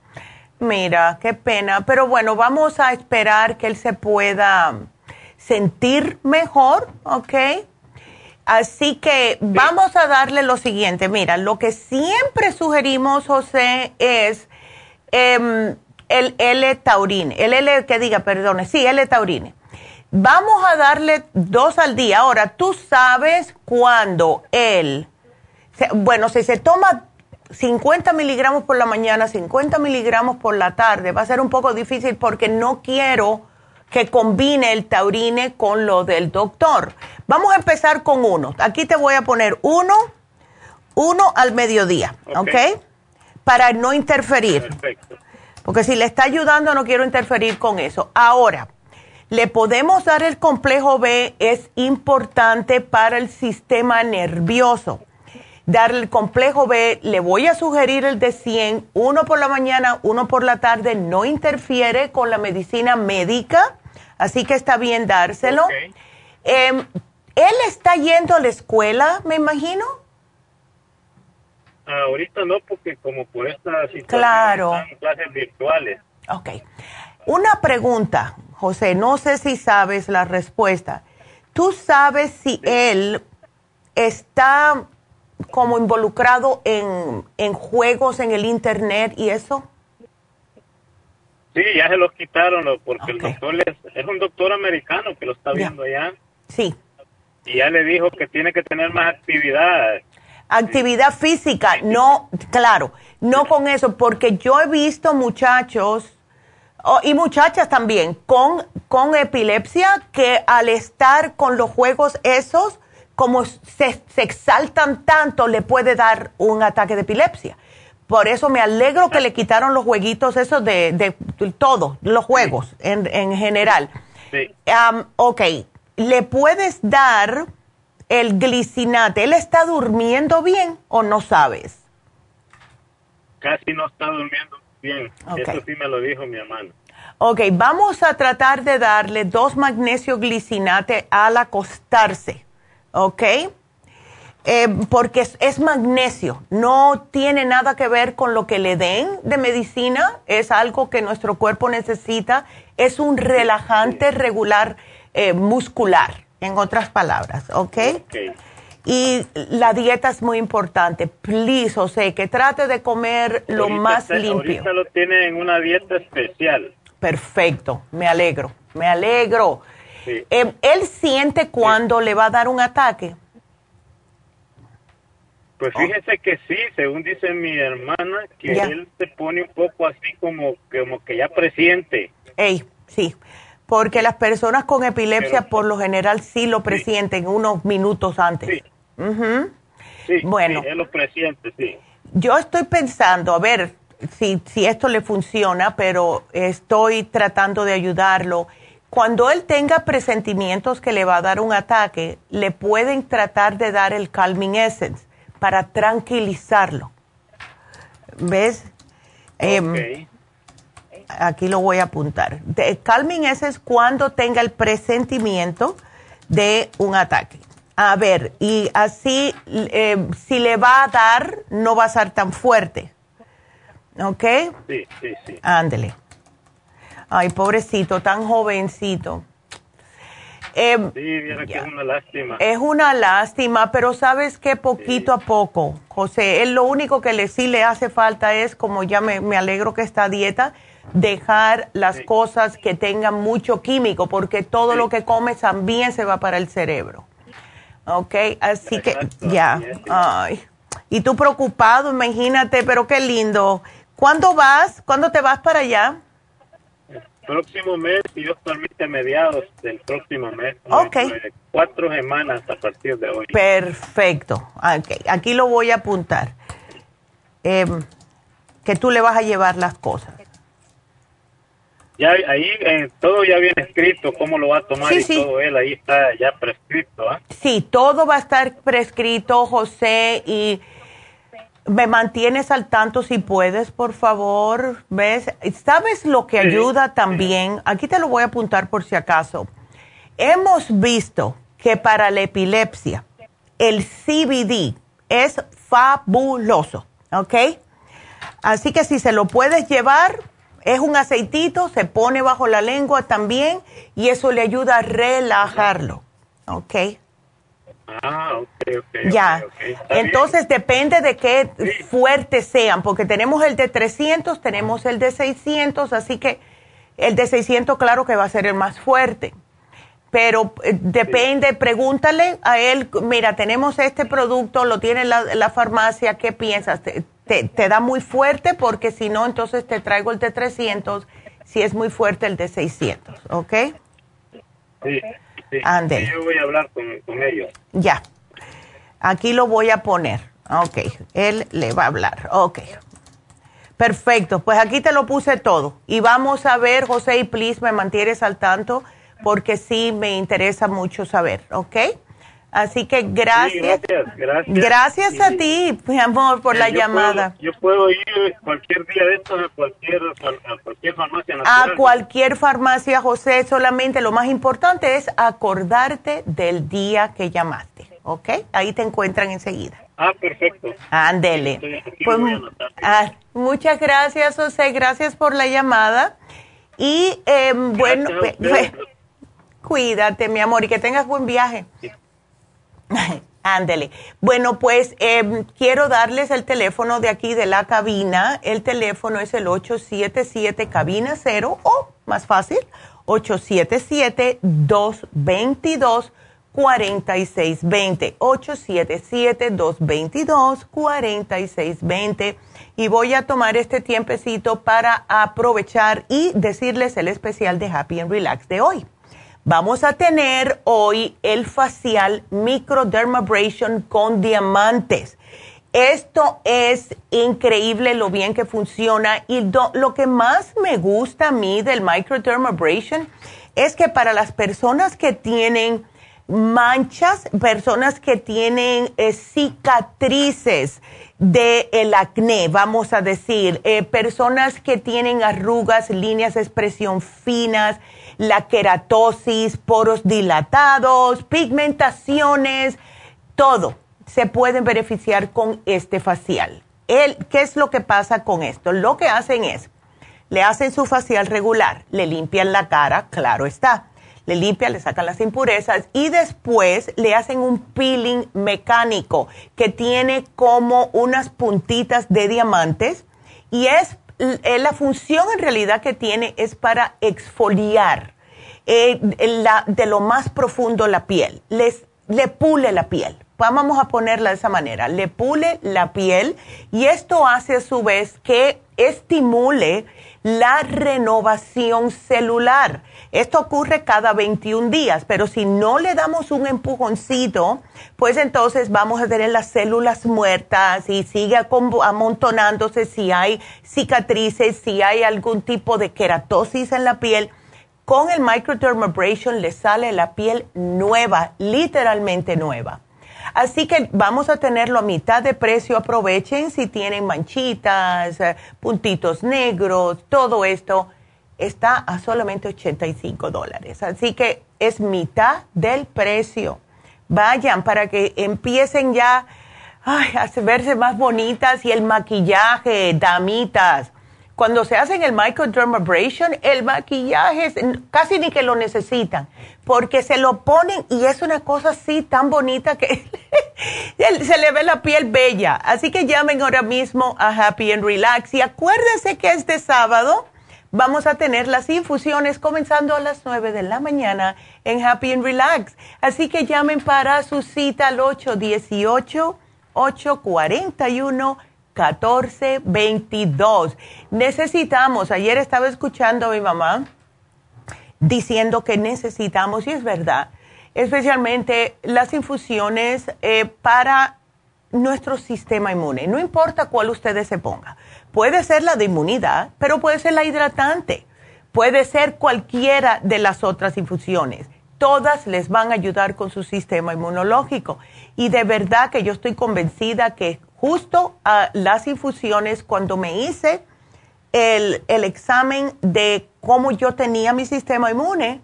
Mira, qué pena. Pero bueno, vamos a esperar que él se pueda sentir mejor, ¿ok? Así que vamos a darle lo siguiente. Mira, lo que siempre sugerimos, José, es em, el L-taurine. El L, que diga, perdone, sí, L-taurine. Vamos a darle dos al día. Ahora, tú sabes cuándo él, bueno, si se toma 50 miligramos por la mañana, 50 miligramos por la tarde, va a ser un poco difícil porque no quiero que combine el taurine con lo del doctor. Vamos a empezar con uno. Aquí te voy a poner uno, uno al mediodía, ¿ok? Para no interferir. Perfecto. Porque si le está ayudando, no quiero interferir con eso. Ahora, le podemos dar el complejo B, es importante para el sistema nervioso. Darle el complejo B, le voy a sugerir el de 100, uno por la mañana, uno por la tarde, no interfiere con la medicina médica Así que está bien dárselo. Em, ¿Él está yendo a la escuela, me imagino? ahorita no, porque como por esta situación claro. están clases virtuales. Ok. Una pregunta, José, no sé si sabes la respuesta. ¿Tú sabes si él está como involucrado en, en juegos en el Internet y eso? Sí, ya se los quitaron porque el doctor es, un doctor americano que lo está viendo allá. Sí. Y ya le dijo que tiene que tener más actividad. Actividad física, no, claro, no con eso, porque yo he visto muchachos oh, y muchachas también con, con epilepsia que al estar con los juegos esos, como se, se exaltan tanto, le puede dar un ataque de epilepsia. Por eso me alegro que le quitaron los jueguitos esos de, de, todo, los juegos en, en general. Sí. ok, ¿le puedes dar el glicinate? ¿Él está durmiendo bien o no sabes? Casi no está durmiendo bien. Eso sí me lo dijo mi hermano. Ok, vamos a tratar de darle dos magnesio glicinate al acostarse. ¿Ok? Eh, porque es, magnesio, no tiene nada que ver con lo que le den de medicina, es algo que nuestro cuerpo necesita, es un relajante regular eh, muscular, en otras palabras, ¿ok? Y la dieta es muy importante, please, o sea, que trate de comer lo más limpio. Ahorita lo tiene en una dieta especial. Perfecto, me alegro, me alegro. Eh, ¿Él siente cuando le va a dar un ataque? Pues fíjese que sí, según dice mi hermana, que él se pone un poco así como, como que ya presiente. Ey, sí, porque las personas con epilepsia por lo general sí lo presienten unos minutos antes. Sí. Sí bueno. él lo presiente, sí. Yo estoy pensando, a ver si, si esto le funciona, pero estoy tratando de ayudarlo. Cuando él tenga presentimientos que le va a dar un ataque, le pueden tratar de dar el Calming Essence para tranquilizarlo. ¿Ves? Em, aquí lo voy a apuntar. De, calming ese es cuando tenga el presentimiento de un ataque. A ver, y así, em, si le va a dar, no va a ser tan fuerte. ¿Ok? Sí, sí, sí. Ándele. Ay, pobrecito, tan jovencito. Em, sí, viene que es una lástima. Es una lástima, pero sabes que poquito a poco, José, él lo único que le sí le hace falta es, como ya me, me alegro que está dieta, dejar las cosas que tengan mucho químico, porque todo lo que come también se va para el cerebro. ¿Ok? Así que ya. Ay. Y tú preocupado, imagínate, pero qué lindo. ¿Cuándo vas? ¿Cuándo te vas para allá? próximo mes, si Dios permite, mediados del próximo mes. Ok. Cuatro semanas a partir de hoy. Perfecto. Okay. Aquí lo voy a apuntar. Em, que tú le vas a llevar las cosas. Ya ahí eh, todo ya viene escrito, cómo lo va a tomar y todo él, ahí está ya prescrito. ¿ah? Sí, todo va a estar prescrito, José, y me mantienes al tanto si puedes, por favor. ¿Ves? ¿Sabes lo que ayuda también? Aquí te lo voy a apuntar por si acaso. Hemos visto que para la epilepsia. El CBD es fabuloso, ¿ok? Así que si se lo puedes llevar, es un aceitito, se pone bajo la lengua también y eso le ayuda a relajarlo, ¿ok? Ah, ok, ok. Ya. Entonces depende de qué fuertes sean, porque tenemos el de 300, tenemos el de 600, así que el de 600 claro que va a ser el más fuerte. Pero eh, depende, pregúntale a él, mira, tenemos este producto, lo tiene la, la farmacia, ¿qué piensas? ¿Te, te, da muy fuerte? Porque si no, entonces te traigo el de 300, si es muy fuerte el de 600, ¿ok? Sí. Ande. yo voy a hablar con, ellos. Ya. Aquí lo voy a poner. Ok. Él le va a hablar. Ok. Perfecto. Pues aquí te lo puse todo. Y vamos a ver, José, y please me mantienes al tanto porque sí me interesa mucho saber. ¿Ok? Así que gracias. gracias, gracias. a ti, mi amor, por la llamada. yo puedo ir cualquier día de estos a cualquier, a cualquier farmacia. A cualquier farmacia, José. Solamente lo más importante es acordarte del día que llamaste. ¿Ok? Ahí te encuentran enseguida. Ah, perfecto. Ándele. Pues, ah, muchas gracias, José. Gracias por la llamada. Y eh, bueno, [LAUGHS] cuídate, mi amor, y que tengas buen viaje. [LAUGHS] Ándele. Bueno, pues em, quiero darles el teléfono de aquí de la cabina. El teléfono es el 877 cabina 0 o más fácil, 877-222. 4620 877-222-4620 y voy a tomar este tiempecito para aprovechar y decirles el especial de Happy and Relax de hoy. Vamos a tener hoy el facial microdermabrasion con diamantes. Esto es increíble lo bien que funciona y lo que más me gusta a mí del microdermabrasion es que para las personas que tienen manchas, personas que tienen eh, cicatrices del el acné, vamos a decir, eh, personas que tienen arrugas, líneas de expresión finas, la queratosis, poros dilatados, pigmentaciones, todo se pueden beneficiar con este facial. El, ¿Qué es lo que pasa con esto? Lo que hacen es, le hacen su facial regular, le limpian la cara, claro está, le limpian, le sacan las impurezas y después le hacen un peeling mecánico que tiene como unas puntitas de diamantes y es la función en realidad que tiene es para exfoliar eh, de lo más profundo la piel, Les, le pule la piel. Vamos a ponerla de esa manera, le pule la piel y esto hace a su vez que estimule la renovación celular. Esto ocurre cada 21 días, pero si no le damos un empujoncito, pues entonces vamos a tener las células muertas y sigue amontonándose si hay cicatrices, si hay algún tipo de queratosis en la piel. Con el microdermabrasion le sale la piel nueva, literalmente nueva. Así que vamos a tenerlo a mitad de precio. Aprovechen si tienen manchitas, eh, puntitos negros, todo esto está a solamente 85 dólares. Así que es mitad del precio. Vayan para que empiecen ya a verse más bonitas y el maquillaje, damitas. Cuando se hacen el microdermabrasion, el maquillaje casi ni que lo necesitan, porque se lo ponen y es una cosa así tan bonita que [LAUGHS] se le ve la piel bella. Así que llamen ahora mismo a Happy and Relax y acuérdense que este sábado vamos a tener las infusiones comenzando a las 9 de la mañana en Happy and Relax. Así que llamen para su cita al 818 841 1422. Necesitamos, ayer estaba escuchando a mi mamá diciendo que necesitamos, y es verdad, especialmente las infusiones eh, para nuestro sistema inmune. No importa cuál ustedes se ponga. Puede ser la de inmunidad, pero puede ser la hidratante. Puede ser cualquiera de las otras infusiones. Todas les van a ayudar con su sistema inmunológico. Y de verdad que yo estoy convencida que justo a las infusiones, cuando me hice el, el examen de cómo yo tenía mi sistema inmune,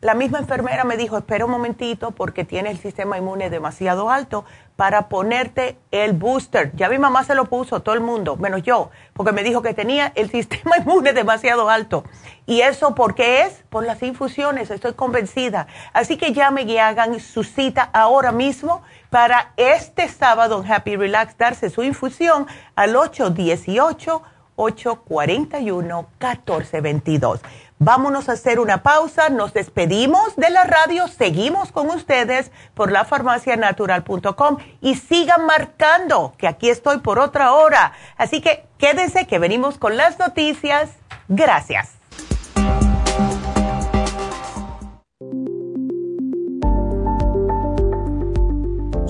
la misma enfermera me dijo, espera un momentito porque tiene el sistema inmune demasiado alto para ponerte el booster. Ya mi mamá se lo puso, todo el mundo, menos yo, porque me dijo que tenía el [LAUGHS] sistema inmune demasiado alto. ¿Y eso por qué es? Por las infusiones, estoy convencida. Así que llamen y hagan su cita ahora mismo para este sábado en Happy Relax darse su infusión al 818 841 1422 Vámonos a hacer una pausa, nos despedimos de la radio, seguimos con ustedes por lafarmacianatural.com y sigan marcando que aquí estoy por otra hora. Así que quédense que venimos con las noticias. Gracias.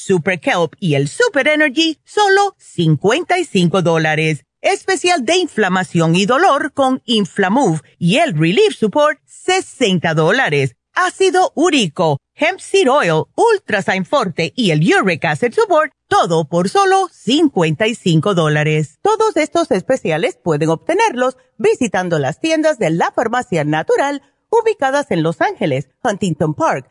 Super Kelp y el Super Energy, solo 55 dólares. Especial de inflamación y dolor con Inflamove y el Relief Support, 60 dólares. Ácido úrico, Hemp Seed Oil, Ultrasign Forte y el Uric Acid Support, todo por solo 55 dólares. Todos estos especiales pueden obtenerlos visitando las tiendas de la Farmacia Natural ubicadas en Los Ángeles, Huntington Park,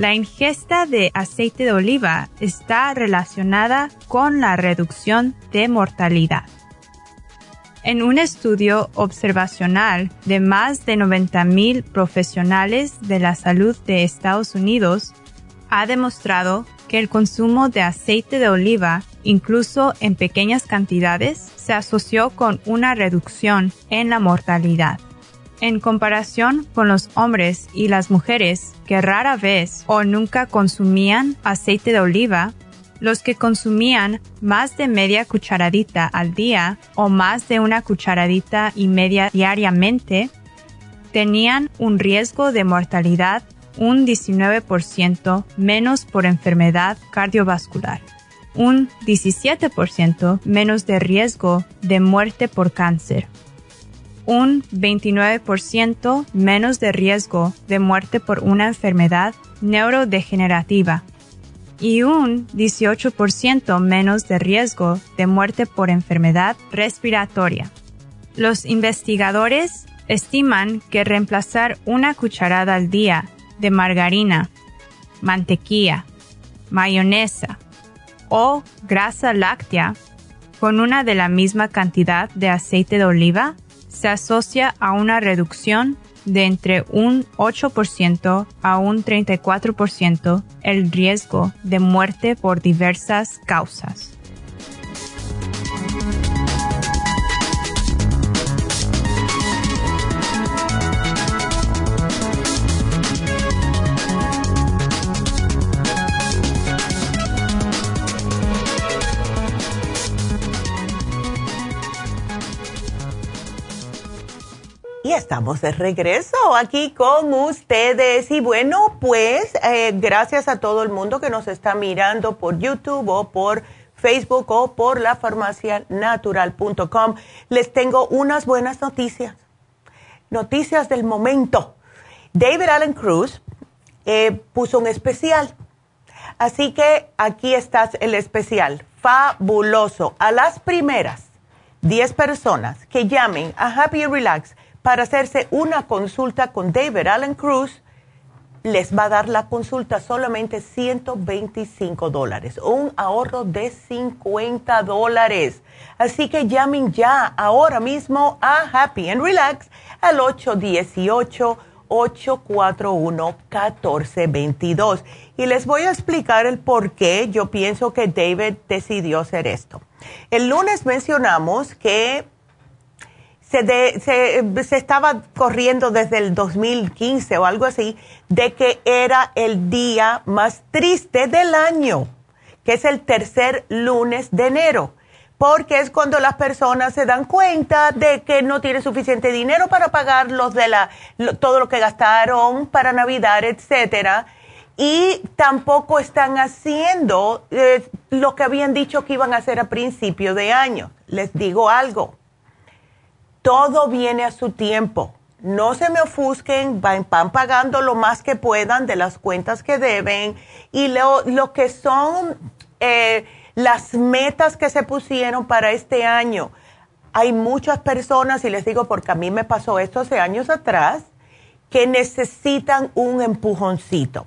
La ingesta de aceite de oliva está relacionada con la reducción de mortalidad. En un estudio observacional de más de 90.000 profesionales de la salud de Estados Unidos, ha demostrado que el consumo de aceite de oliva, incluso en pequeñas cantidades, se asoció con una reducción en la mortalidad en comparación con los hombres y las mujeres que rara vez o nunca consumían aceite de oliva, los que consumían más de media cucharadita al día o más de una cucharadita y media diariamente, tenían un riesgo de mortalidad un 19% menos por enfermedad cardiovascular. un 17% menos de riesgo de muerte por cáncer, un 29% menos de riesgo de muerte por una enfermedad neurodegenerativa y un 18% menos de riesgo de muerte por enfermedad respiratoria. Los investigadores estiman que reemplazar una cucharada al día de margarina, mantequilla, mayonesa o grasa láctea con una de la misma cantidad de aceite de oliva se asocia a una reducción de entre un 8% a un 34% el riesgo de muerte por diversas causas. Y estamos de regreso aquí con ustedes. Y bueno, pues eh, gracias a todo el mundo que nos está mirando por YouTube o por Facebook o por la farmacianatural.com. Les tengo unas buenas noticias. Noticias del momento. David Allen Cruz eh, puso un especial. Así que aquí está el especial. Fabuloso. A las primeras 10 personas que llamen a Happy Relax para hacerse una consulta con David Allen Cruz, les va a dar la consulta solamente 125 dólares, un ahorro de 50 dólares. Así que llamen ya ahora mismo a Happy and Relax al 818-841-1422. Y les voy a explicar el por qué yo pienso que David decidió hacer esto. El lunes mencionamos que se, se, estaba corriendo desde el 2015 o algo así, de que era el día más triste del año, que es el tercer lunes de enero, porque es cuando las personas se dan cuenta de que no tienen suficiente dinero para pagar los de la, todo lo que gastaron para Navidad, etcétera, y tampoco están haciendo eh, lo que habían dicho que iban a hacer a principio de año. Les digo algo todo viene a su tiempo. No se me ofusquen, van, pagando lo más que puedan de las cuentas que deben y lo, que son eh, las metas que se pusieron para este año. Hay muchas personas, y les digo porque a mí me pasó esto hace años atrás, que necesitan un empujoncito.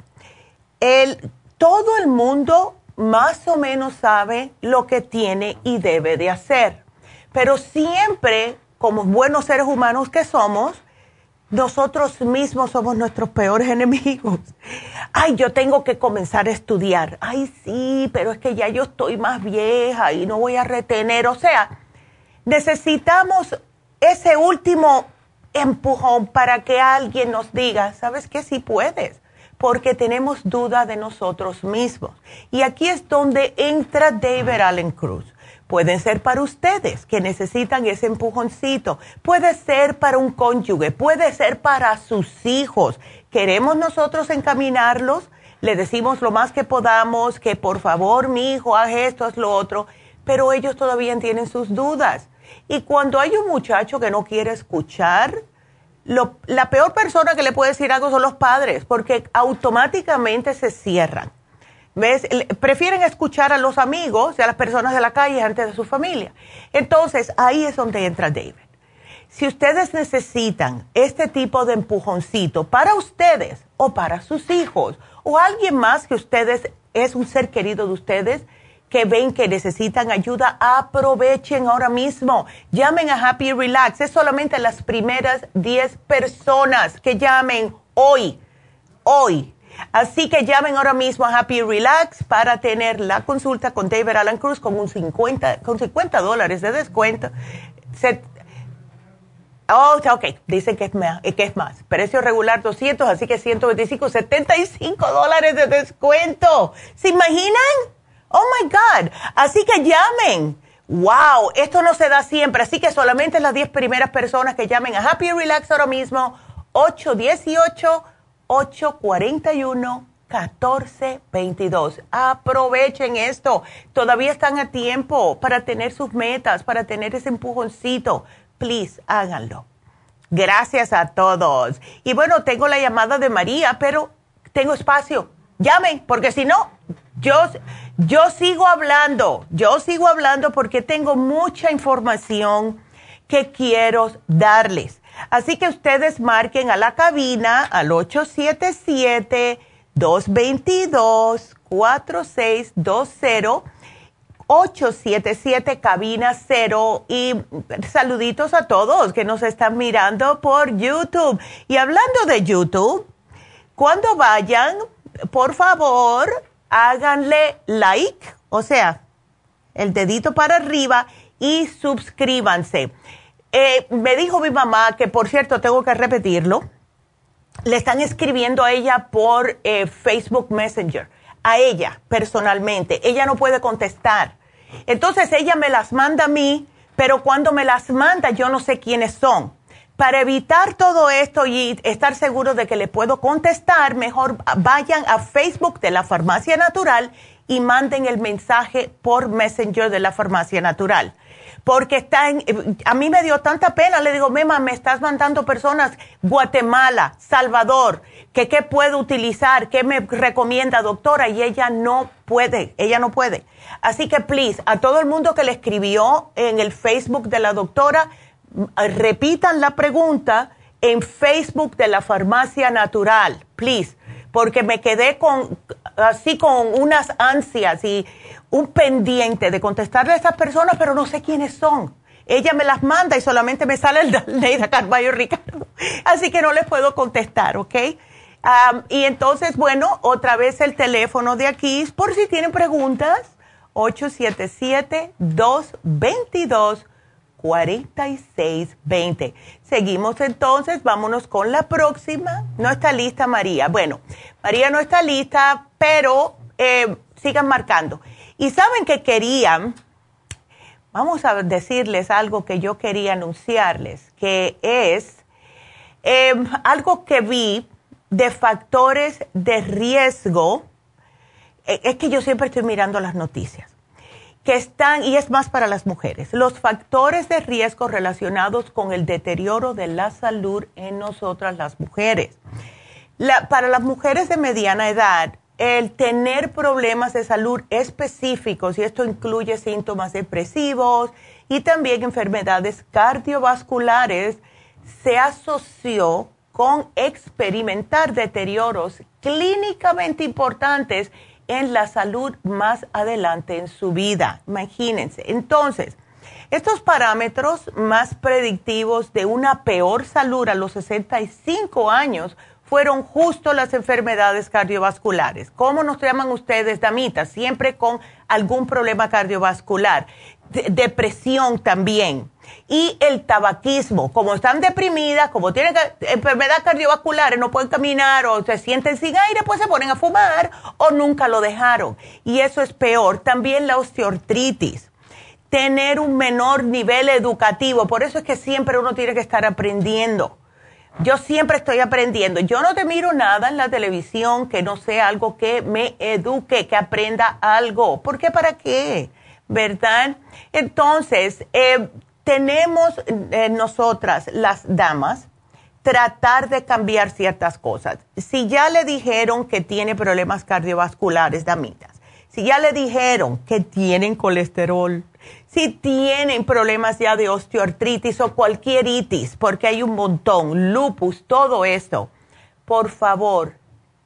El, todo el mundo más o menos sabe lo que tiene y debe de hacer, pero siempre como buenos seres humanos que somos, nosotros mismos somos nuestros peores enemigos. Ay, yo tengo que comenzar a estudiar. Ay, sí, pero es que ya yo estoy más vieja y no voy a retener. O sea, necesitamos ese último empujón para que alguien nos diga, ¿sabes qué? Sí puedes, porque tenemos duda de nosotros mismos. Y aquí es donde entra David Allen Cruz Pueden ser para ustedes que necesitan ese empujoncito. Puede ser para un cónyuge, puede ser para sus hijos. Queremos nosotros encaminarlos, le decimos lo más que podamos, que por favor mi hijo haz esto, haz lo otro, pero ellos todavía tienen sus dudas. Y cuando hay un muchacho que no quiere escuchar, la peor persona que le puede decir algo son los padres, porque automáticamente se cierran. ¿Ves? Prefieren escuchar a los amigos y a las personas de la calle antes de su familia. Entonces, ahí es donde entra David. Si ustedes necesitan este tipo de empujoncito para ustedes o para sus hijos o alguien más que ustedes es un ser querido de ustedes que ven que necesitan ayuda, aprovechen ahora mismo. Llamen a Happy Relax. Es solamente las primeras 10 personas que llamen hoy. Hoy Así que llamen ahora mismo a Happy Relax para tener la consulta con David Alan Cruz con un 50, con 50 dólares de descuento. oh, ok, dicen que es, más, que es más. Precio regular 200, así que 125, 75 dólares de descuento. ¿Se imaginan? Oh my God. Así que llamen. Wow, esto no se da siempre, así que solamente las 10 primeras personas que llamen a Happy Relax ahora mismo, 818 841 1422. Aprovechen esto. Todavía están a tiempo para tener sus metas, para tener ese empujoncito. Please, háganlo. Gracias a todos. Y bueno, tengo la llamada de María, pero tengo espacio. Llamen, porque si no, yo, yo sigo hablando. Yo sigo hablando porque tengo mucha información que quiero darles. Así que ustedes marquen a la cabina al 877-222-4620. 877 cabina 0 y saluditos a todos que nos están mirando por YouTube. Y hablando de YouTube, cuando vayan, por favor, háganle like, o sea, el dedito para arriba y suscríbanse. Eh, me dijo mi mamá que, por cierto, tengo que repetirlo, le están escribiendo a ella por eh, Facebook Messenger, a ella personalmente. Ella no puede contestar. Entonces ella me las manda a mí, pero cuando me las manda yo no sé quiénes son. Para evitar todo esto y estar seguro de que le puedo contestar, mejor vayan a Facebook de la Farmacia Natural y manden el mensaje por Messenger de la Farmacia Natural porque está en, a mí me dio tanta pena, le digo, Mema, me estás mandando personas, Guatemala, Salvador, que qué puedo utilizar, qué me recomienda doctora, y ella no puede, ella no puede. Así que, please, a todo el mundo que le escribió en el Facebook de la doctora, repitan la pregunta en Facebook de la farmacia natural, please, porque me quedé con, así con unas ansias y un pendiente de contestarle a estas personas, pero no sé quiénes son. Ella me las manda y solamente me sale el Neida Carballo Ricardo. Así que no les puedo contestar, ¿ok? y entonces, bueno, otra vez el teléfono de aquí, por si tienen preguntas, 877-222-4620. Seguimos entonces, vámonos con la próxima. No está lista María. Bueno, María no está lista, pero eh, sigan marcando. Y saben que querían, vamos a decirles algo que yo quería anunciarles, que es em, algo que vi de factores de riesgo. E, es que yo siempre estoy mirando las noticias que están, y es más para las mujeres, los factores de riesgo relacionados con el deterioro de la salud en nosotras las mujeres. para las mujeres de mediana edad, el tener problemas de salud específicos, y esto incluye síntomas depresivos y también enfermedades cardiovasculares, se asoció con experimentar deterioros clínicamente importantes en la salud más adelante en su vida. Imagínense. Entonces, estos parámetros más predictivos de una peor salud a los 65 años fueron justo las enfermedades cardiovasculares. ¿Cómo nos llaman ustedes, damitas? Siempre con algún problema cardiovascular. depresión también. Y el tabaquismo. Como están deprimidas, como tienen enfermedades cardiovasculares, no pueden caminar o se sienten sin aire, pues se ponen a fumar o nunca lo dejaron. Y eso es peor. También la osteoartritis tener un menor nivel educativo. Por eso es que siempre uno tiene que estar aprendiendo. Yo siempre estoy aprendiendo. Yo no te miro nada en la televisión que no sea algo que me eduque, que aprenda algo. ¿Por qué? ¿Para qué? ¿Verdad? Entonces, eh, tenemos eh, nosotras, las damas, tratar de cambiar ciertas cosas. Si ya le dijeron que tiene problemas cardiovasculares, damitas, si ya le dijeron que tienen colesterol, si tienen problemas ya de osteoartritis o cualquier itis, porque hay un montón, lupus, todo esto, por favor,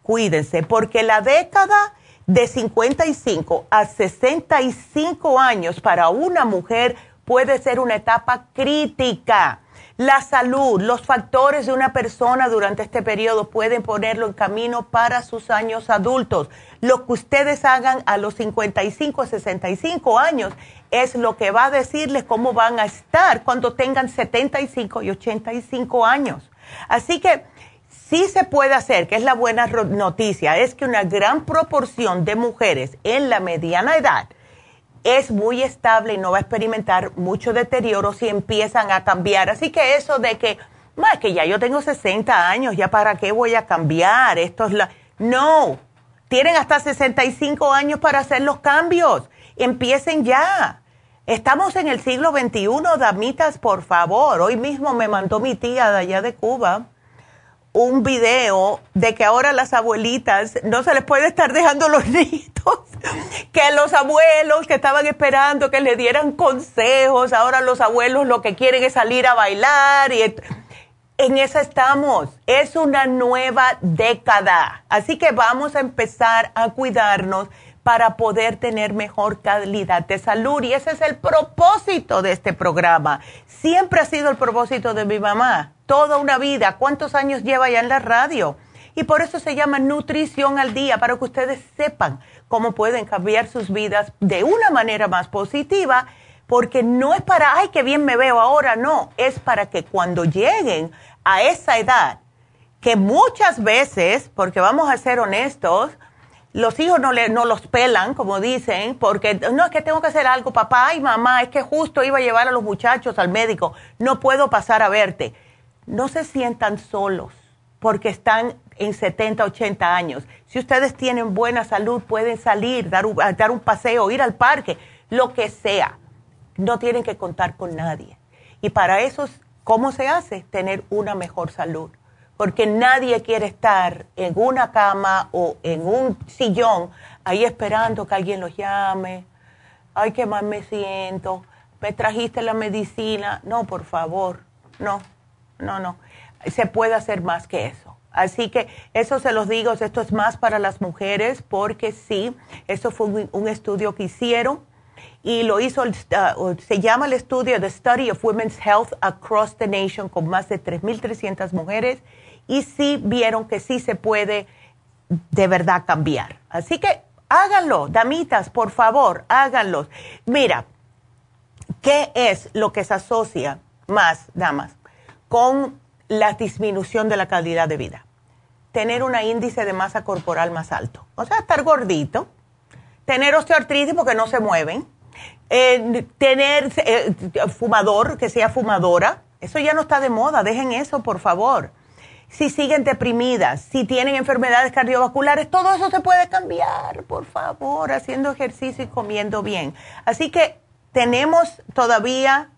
cuídense, porque la década de 55 a 65 años para una mujer puede ser una etapa crítica la salud, los factores de una persona durante este periodo pueden ponerlo en camino para sus años adultos. Lo que ustedes hagan a los 55 65 años es lo que va a decirles cómo van a estar cuando tengan 75 y 85 años. Así que sí se puede hacer, que es la buena noticia, es que una gran proporción de mujeres en la mediana edad es muy estable y no va a experimentar mucho deterioro si empiezan a cambiar. Así que eso de que, más que ya yo tengo 60 años, ya para qué voy a cambiar, esto es la... No, Tienen hasta 65 años para hacer los cambios. Empiecen ya. Estamos en el siglo XXI, damitas, por favor. Hoy mismo me mandó mi tía de allá de Cuba un video de que ahora las abuelitas no se les puede estar dejando los [LAUGHS] niños, que los abuelos que estaban esperando que le dieran consejos, ahora los abuelos lo que quieren es salir a bailar y en esa estamos. Es una nueva década. Así que vamos a empezar a cuidarnos para poder tener mejor calidad de salud. Y ese es el propósito de este programa. Siempre ha sido el propósito de mi mamá. Toda una vida. ¿Cuántos años lleva ya en la radio? Y por eso se llama Nutrición al Día, para que ustedes sepan cómo pueden cambiar sus vidas de una manera más positiva, porque no es para, ay, qué bien me veo ahora, no, es para que cuando lleguen a esa edad, que muchas veces, porque vamos a ser honestos, los hijos no, le, no los pelan, como dicen, porque no es que tengo que hacer algo, papá y mamá, es que justo iba a llevar a los muchachos al médico, no puedo pasar a verte. No se sientan solos porque están en 70, 80 años. Si ustedes tienen buena salud, pueden salir, dar un, dar un paseo, ir al parque, lo que sea. No tienen que contar con nadie. Y para eso, ¿cómo se hace? Tener una mejor salud porque nadie quiere estar en una cama o en un sillón ahí esperando que alguien los llame. Ay, qué mal me siento. Me trajiste la medicina. No, por favor. No, no, no. Se puede hacer más que eso. Así que eso se los digo, esto es más para las mujeres porque sí, eso fue un, estudio que hicieron y lo hizo, uh, se llama el estudio The Study of Women's Health Across the Nation con más de 3.300 mujeres y sí vieron que sí se puede de verdad cambiar. Así que háganlo, damitas, por favor, háganlo. Mira, ¿qué es lo que se asocia más, damas, con la disminución de la calidad de vida? Tener un índice de masa corporal más alto. O sea, estar gordito, tener osteoartritis porque no se mueven, eh, tener eh, fumador, que sea fumadora. Eso ya no está de moda, dejen eso, por favor si siguen deprimidas, si tienen enfermedades cardiovasculares, todo eso se puede cambiar, por favor, haciendo ejercicio y comiendo bien. Así que tenemos todavía,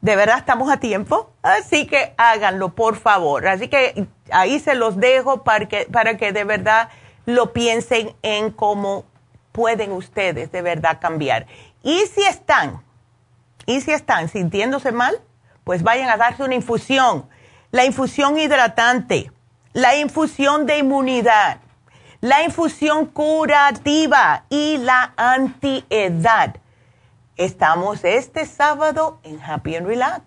de verdad estamos a tiempo, así que háganlo, por favor. Así que ahí se los dejo para que, para que de verdad lo piensen en cómo pueden ustedes de verdad cambiar. Y si están, y si están sintiéndose mal, pues vayan a darse una infusión la infusión hidratante, la infusión de inmunidad, la infusión curativa y la antiedad. Estamos este sábado en Happy and Relax.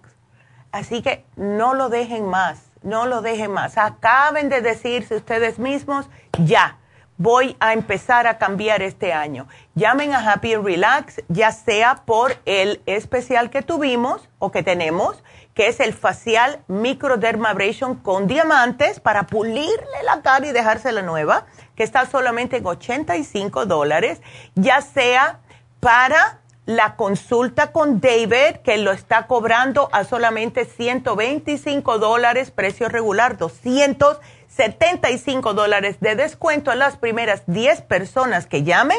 Así que no lo dejen más, no lo dejen más. Acaben de decirse ustedes mismos, ya, voy a empezar a cambiar este año. Llamen a Happy and Relax, ya sea por el especial que tuvimos o que tenemos que es el facial microdermabrasion con diamantes para pulirle la cara y dejársela nueva, que está solamente en 85 dólares, ya sea para la consulta con David, que lo está cobrando a solamente 125 dólares, precio regular, 275 dólares de descuento a las primeras 10 personas que llamen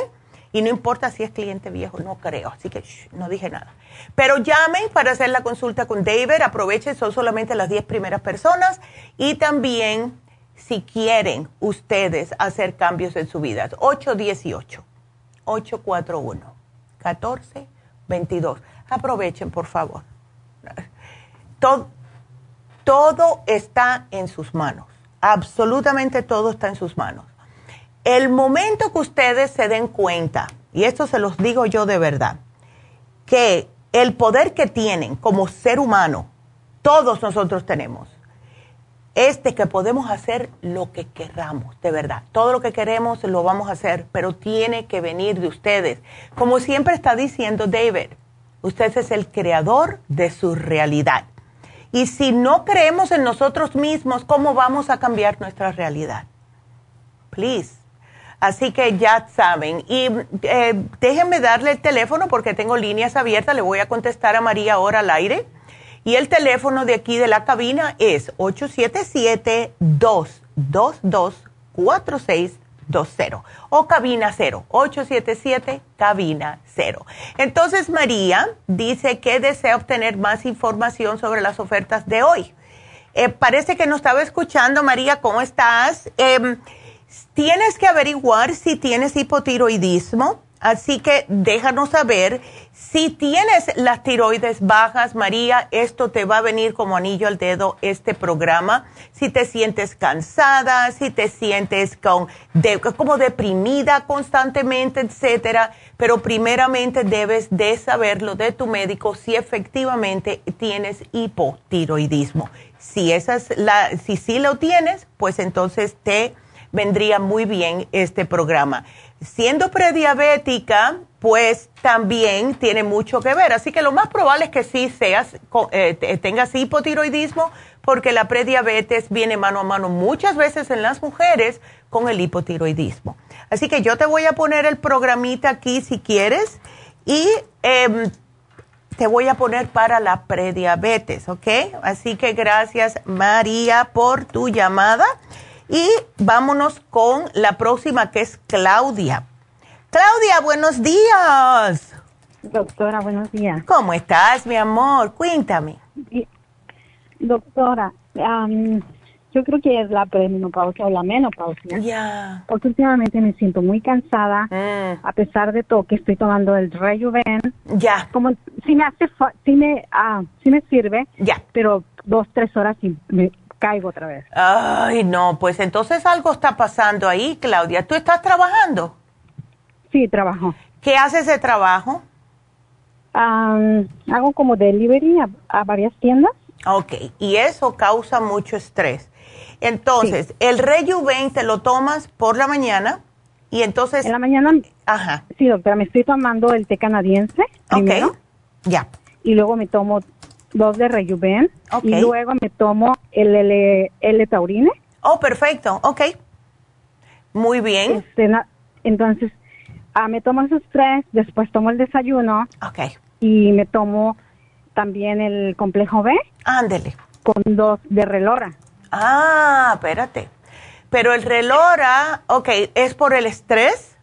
y no importa si es cliente viejo, no creo, así que no dije nada. Pero llamen para hacer la consulta con David, aprovechen, son solamente las 10 primeras personas y también si quieren ustedes hacer cambios en su vida, 818-841-1422. Aprovechen, por favor. Todo, todo está en sus manos, absolutamente todo está en sus manos el momento que ustedes se den cuenta, y esto se los digo yo de verdad, que el poder que tienen como ser humano, todos nosotros tenemos, es de que podemos hacer lo que queramos, de verdad. Todo lo que queremos lo vamos a hacer, pero tiene que venir de ustedes. Como siempre está diciendo David, usted es el creador de su realidad. Y si no creemos en nosotros mismos, ¿cómo vamos a cambiar nuestra realidad? Please Así que ya saben. Y eh, déjenme darle el teléfono porque tengo líneas abiertas. Le voy a contestar a María ahora al aire. Y el teléfono de aquí de la cabina es 877-222-4620. o cabina 0, 877 cabina 0. Entonces María dice que desea obtener más información sobre las ofertas de hoy. Eh, parece que no estaba escuchando, María, ¿cómo estás? Em, tienes que averiguar si tienes hipotiroidismo, así que déjanos saber si tienes las tiroides bajas, María, esto te va a venir como anillo al dedo este programa. Si te sientes cansada, si te sientes con, como deprimida constantemente, etcétera, pero primeramente debes de saberlo de tu médico si efectivamente tienes hipotiroidismo. Si esa es la, si sí lo tienes, pues entonces te vendría muy bien este programa. Siendo prediabética, pues también tiene mucho que ver. Así que lo más probable es que sí seas, eh, tengas hipotiroidismo, porque la prediabetes viene mano a mano muchas veces en las mujeres con el hipotiroidismo. Así que yo te voy a poner el programita aquí si quieres y em, te voy a poner para la prediabetes, ¿ok? Así que gracias María por tu llamada y vámonos con la próxima que es Claudia. Claudia, buenos días. Doctora, buenos días. ¿Cómo estás, mi amor? Cuéntame. Doctora, yo creo que es la premenopausia o la menopausia. Ya. Porque últimamente me siento muy cansada, mm. a pesar de todo que estoy tomando el Rejuven. Ya. Como si me hace, si me, ah, si me sirve. Ya. Pero dos, tres horas y me caigo otra vez. Ay, no, pues entonces algo está pasando ahí, Claudia. ¿Tú estás trabajando? Sí, trabajo. ¿Qué haces de trabajo? hago como delivery a, varias tiendas. Ok, y eso causa mucho estrés. Entonces, el Rejuven te lo tomas por la mañana y entonces... En la mañana... Ajá. Sí, doctora, me estoy tomando el té canadiense primero. Ya. Y luego me tomo dos de Rejuven. Y luego me tomo el L, taurine. Oh, perfecto. Ok. Muy bien. Este, entonces, ah, me tomo esos tres, después tomo el desayuno. Ok. Y me tomo también el complejo B. Ándele. Con dos de relora. Ah, espérate. Pero el relora, ok, ¿es por el estrés?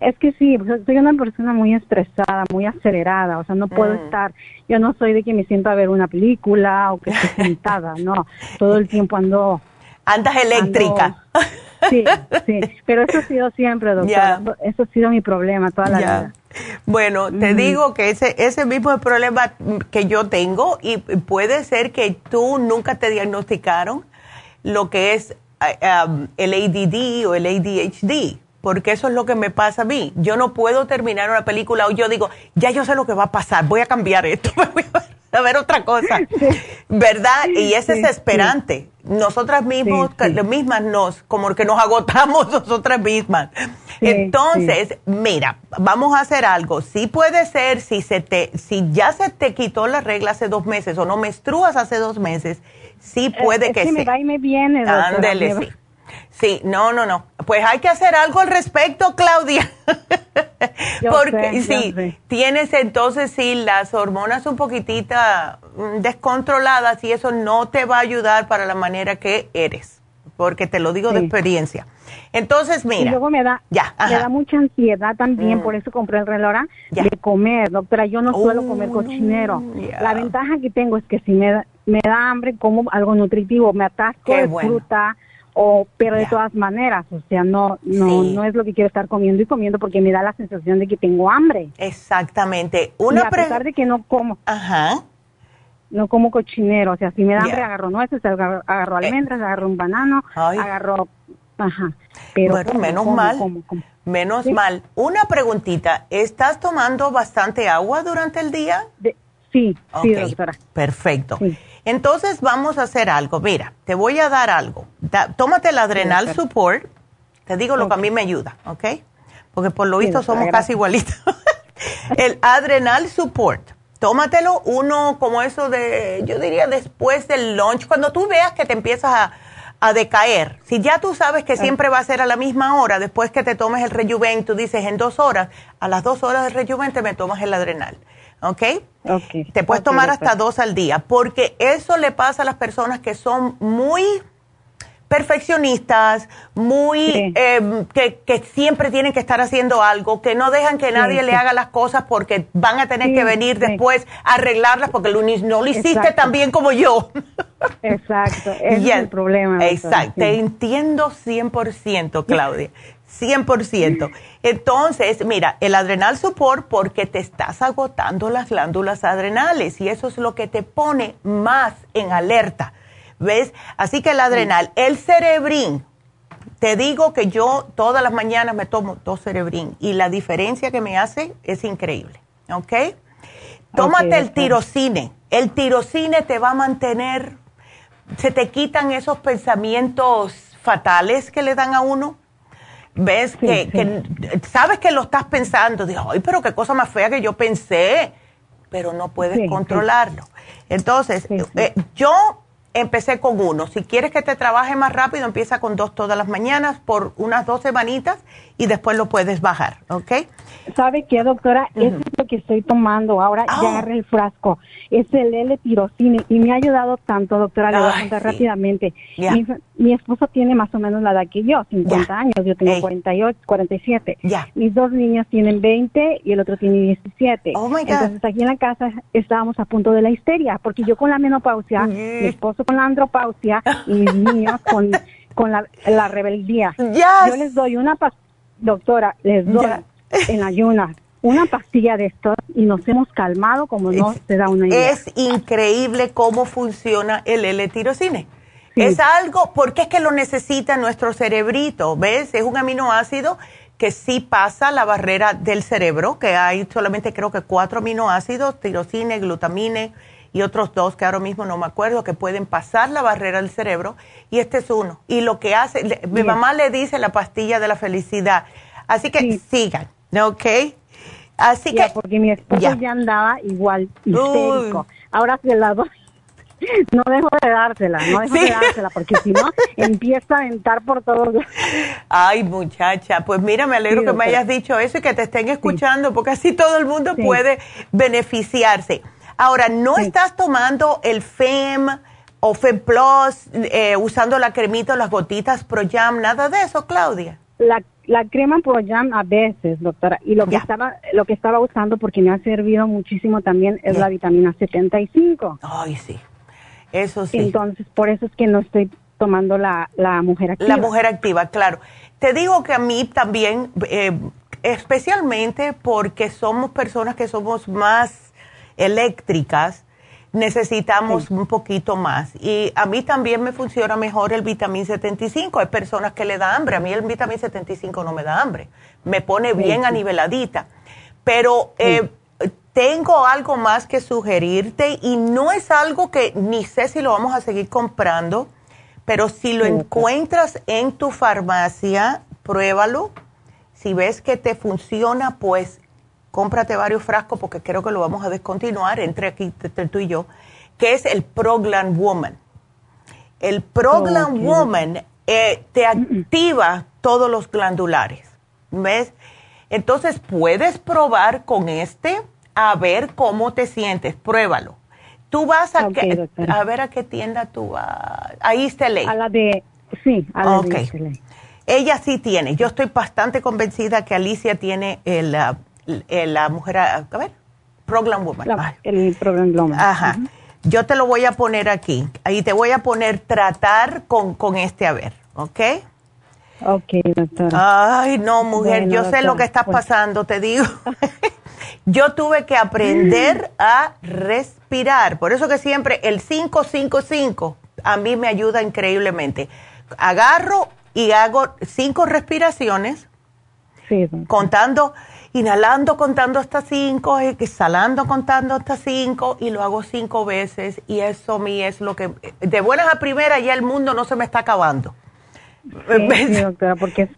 Es que sí, soy una persona muy estresada, muy acelerada, o sea, no puedo mm. estar, yo no soy de que me siento a ver una película o que esté [LAUGHS] sentada, no, todo el tiempo ando... Andas eléctrica. sí, sí, [LAUGHS] pero eso ha sido siempre, doctora, eso ha sido mi problema toda la vida. Bueno, te digo que ese, ese mismo problema que yo tengo y puede ser que tú nunca te diagnosticaron lo que es um, el ADD o el ADHD porque eso es lo que me pasa a mí. Yo no puedo terminar una película o yo digo, ya yo sé lo que va a pasar, voy a cambiar esto, [LAUGHS] voy a ver otra cosa, ¿verdad? Y es desesperante. Nosotras mismos, mismas nos, como que nos agotamos [LAUGHS] nosotras mismas. Entonces, mira, vamos a hacer algo. Sí puede ser, si se te, si ya se te quitó la regla hace dos meses o no menstruas hace dos meses, sí puede que, que me va y me viene. Ándele, sí. Sí, no, no, no. Pues hay que hacer algo al respecto, Claudia. [LAUGHS] Porque sí, tienes entonces sí las hormonas un poquitito mm, descontroladas y eso no te va a ayudar para la manera que eres, porque te lo digo de experiencia. Entonces, mira. Y luego me da, ya, me da mucha ansiedad también, mm. por eso compré el reloj de comer, doctora. Yo no suelo comer oh, cochinero. La ventaja que tengo es que si me da, me da hambre, como algo nutritivo, me atasco de fruta o pero de todas maneras, o sea, no no no es lo que quiero estar comiendo y comiendo porque me da la sensación de que tengo hambre. Exactamente. Una a pesar de que no como. Ajá. No como cochinero, o sea, si me da hambre agarro nueces, agarro, agarro eh. almendras, agarro un banano, agarro ajá. Pero bueno, menos mal. menos mal. Una preguntita, ¿estás tomando bastante agua durante el día? sí, sí, doctora. Perfecto. Sí. Entonces vamos a hacer algo. Mira, te voy a dar algo. tómate el Adrenal Support. Te digo lo que a mí me ayuda, ¿ok? Porque por lo visto somos casi igualitos. [LAUGHS] el Adrenal Support. Tómatelo uno como eso de, yo diría después del lunch, cuando tú veas que te empiezas a, decaer. Si ya tú sabes que siempre va a ser a la misma hora, después que te tomes el rejuven, tú dices en dos horas, a las dos horas del rejuven te me tomas el adrenal. ¿Ok? Te puedes tomar hasta dos al día, porque eso le pasa a las personas que son muy perfeccionistas, muy em, que, que, siempre tienen que estar haciendo algo, que no dejan que nadie le haga las cosas porque van a tener que venir después a arreglarlas porque no lo hiciste tan bien como yo. Exacto, [LAUGHS] ese es el problema. Exacto, te entiendo 100%, Claudia. 100%. Entonces, mira, el adrenal support porque te estás agotando las glándulas adrenales y eso es lo que te pone más en alerta ¿Ves? Así que el adrenal, el cerebrín, te digo que yo todas las mañanas me tomo dos cerebrín y la diferencia que me hace es increíble. ¿Ok? Tómate el tirocine. El tirocine te va a mantener, se te quitan esos pensamientos fatales que le dan a uno. ¿Ves? que, sabes que lo estás pensando. Digo, ay, pero qué cosa más fea que yo pensé. Pero no puedes controlarlo. Entonces, eh, yo empecé con uno. Si quieres que te trabaje más rápido, empieza con dos todas las mañanas por unas dos semanitas y después lo puedes bajar, ¿ok? ¿Sabe qué, doctora? es lo que estoy tomando ahora. Ya oh. agarré el frasco. Es el L-tirocine y me ha ayudado tanto, doctora. Le voy a contar rápidamente. Mi, esposo tiene más o menos la edad que yo, 50 años. Yo tengo 48, 47. Mis dos niñas tienen 20 y el otro tiene 17. Oh, Entonces, aquí en la casa estábamos a punto de la histeria porque yo con la menopausia, mi esposo con la andropausia y mis niños con, con la, la rebeldía. [LAUGHS] Yo les doy una doctora, les doy [LAUGHS] en ayunas una pastilla de estos y nos hemos calmado como no se da una idea. Es increíble cómo funciona el L-tirocine. Es algo, porque es que lo necesita nuestro cerebrito, ¿ves? Es un aminoácido que sí pasa la barrera del cerebro, que hay solamente creo que cuatro aminoácidos, tirosine, glutamine y otros dos que ahora mismo no me acuerdo, que pueden pasar la barrera del cerebro, y este es uno. Y lo que hace, mi mamá le dice la pastilla de la felicidad. Así que sigan ¿ok? Así que... Porque mi esposo ya, andaba igual, histérico. Ahora se la doy. [LAUGHS] No dejo de dársela, no dejo de dársela, porque si no, [LAUGHS] empieza a aventar por todos Ay, muchacha, pues mira, me alegro que me hayas dicho eso y que te estén escuchando, porque así todo el mundo puede beneficiarse. Ahora, ¿no estás tomando el FEM o FEM Plus, eh, usando la cremita o las gotitas Pro Jam, nada de eso, Claudia? La la crema Proyam a veces, doctora, y lo que estaba lo que estaba usando porque me ha servido muchísimo también es la vitamina 75. Ay, sí. Eso sí. Entonces, por eso es que no estoy tomando la, la mujer activa. La mujer activa, claro. Te digo que a mí también, eh, especialmente porque somos personas que somos más eléctricas, necesitamos un poquito más. Y a mí también me funciona mejor el vitamín 75. Hay personas que le da hambre. A mí el vitamín 75 no me da hambre. Me pone bien a aniveladita. Pero eh, tengo algo más que sugerirte y no es algo que ni sé si lo vamos a seguir comprando, pero si lo encuentras en tu farmacia, pruébalo. Si ves que te funciona, pues cómprate varios frascos porque creo que lo vamos a descontinuar entre aquí, entre tú y yo, que es el Progland Woman. El Progland Woman eh, te activa todos los glandulares, ¿ves? Entonces puedes probar con este a ver cómo te sientes, pruébalo. Tú vas a, a ver a qué tienda tú vas. Ahí está A la de, sí, a la de Ella sí tiene. Yo estoy bastante convencida que Alicia tiene el, uh, eh, la mujer, a ver, Program Woman. el Program Woman. Ajá. Yo te lo voy a poner aquí. Ahí te voy a poner tratar con, con este, a ver, ¿ok? Ok, doctora. Ay, no, mujer, yo sé lo que estás pues. pasando, te digo. [LAUGHS] [LAUGHS] yo tuve que aprender a respirar. Por eso que siempre el 555 a mí me ayuda increíblemente. Agarro y hago cinco respiraciones, sí, contando inhalando contando hasta cinco, exhalando contando hasta cinco y lo hago cinco veces y eso a mí es lo que, de buenas a primeras ya el mundo no se me está acabando. Sí, doctora, porque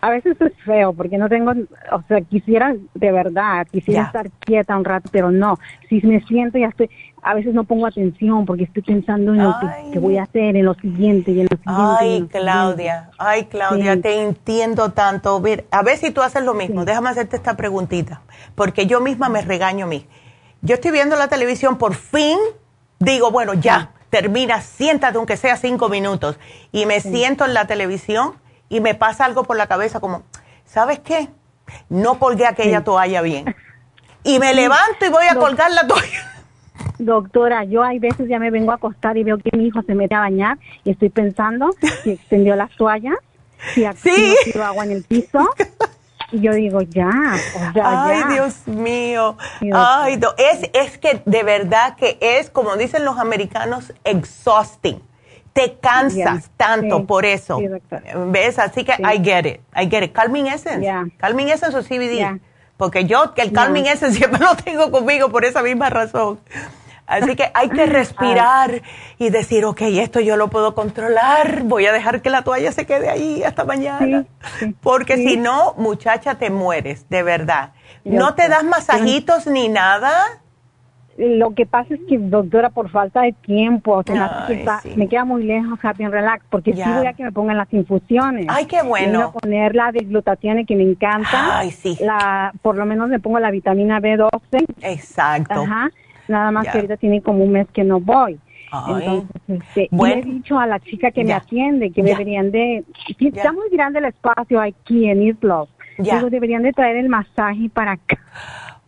a veces es feo, porque no tengo, o sea, quisiera de verdad, quisiera estar quieta un rato, pero no, si me siento ya estoy, a veces no pongo atención porque estoy pensando en lo que, voy a hacer, en lo siguiente y en lo siguiente. Ay, Claudia, ay, Claudia, te entiendo tanto. A ver si tú haces lo mismo. Déjame hacerte esta preguntita, porque yo misma me regaño a mí. Yo estoy viendo la televisión, por fin digo, bueno, ya, termina, siéntate aunque sea cinco minutos. Y me siento en la televisión y me pasa algo por la cabeza como, ¿sabes qué? No colgué aquella toalla bien. [LAUGHS] Y me levanto y voy a colgar la toalla. Doctora, yo hay veces ya me vengo a acostar y veo que mi hijo se mete a bañar y estoy pensando si extendió las toallas, si ¿Sí? agua en el piso. Y yo digo, ya, Ay, Dios mío. Ay, es, es que de verdad que es, como dicen los americanos, exhausting. Te cansas tanto por eso. ¿Ves? Así que I get it. I get it. Calming Essence. Calming Essence o CBD. Porque yo, que el Calming Essence [LAUGHS] siempre lo tengo conmigo por esa misma razón. Así que hay que respirar y decir, ok, esto yo lo puedo controlar, voy a dejar que la toalla se quede ahí hasta mañana. Porque si no, muchacha, te mueres, de verdad. ¿No te das masajitos ni nada? Lo que pasa es que, doctora, por falta de tiempo, o sea, me queda muy lejos Happy and Relax, porque sí voy a que me pongan las infusiones. Ay, qué bueno. Voy a poner la de glutatión que me encanta. Ay, sí. La, por lo menos me pongo la vitamina B12. Exacto. Ajá nada más que ahorita tiene como un mes que no voy. Entonces, este, le he dicho a la chica que me atiende que deberían de, está muy grande el espacio aquí en Islos, Digo, deberían de traer el masaje para acá.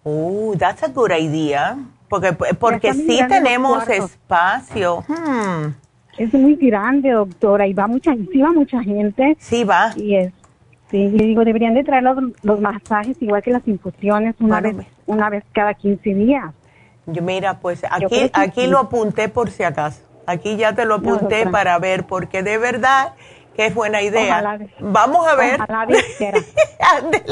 Oh, that's a good idea. Porque, porque sí tenemos espacio. Hmm. Es muy grande, doctora, y va mucha, sí va mucha gente. Sí va. Y es, sí, digo, deberían de traer los, los masajes igual que las infusiones una vez, una vez cada 15 días. Yo, mira, pues aquí, aquí lo apunté por si acaso. Aquí ya te lo apunté para ver, porque de verdad que es buena idea. Vamos a ver. [LAUGHS]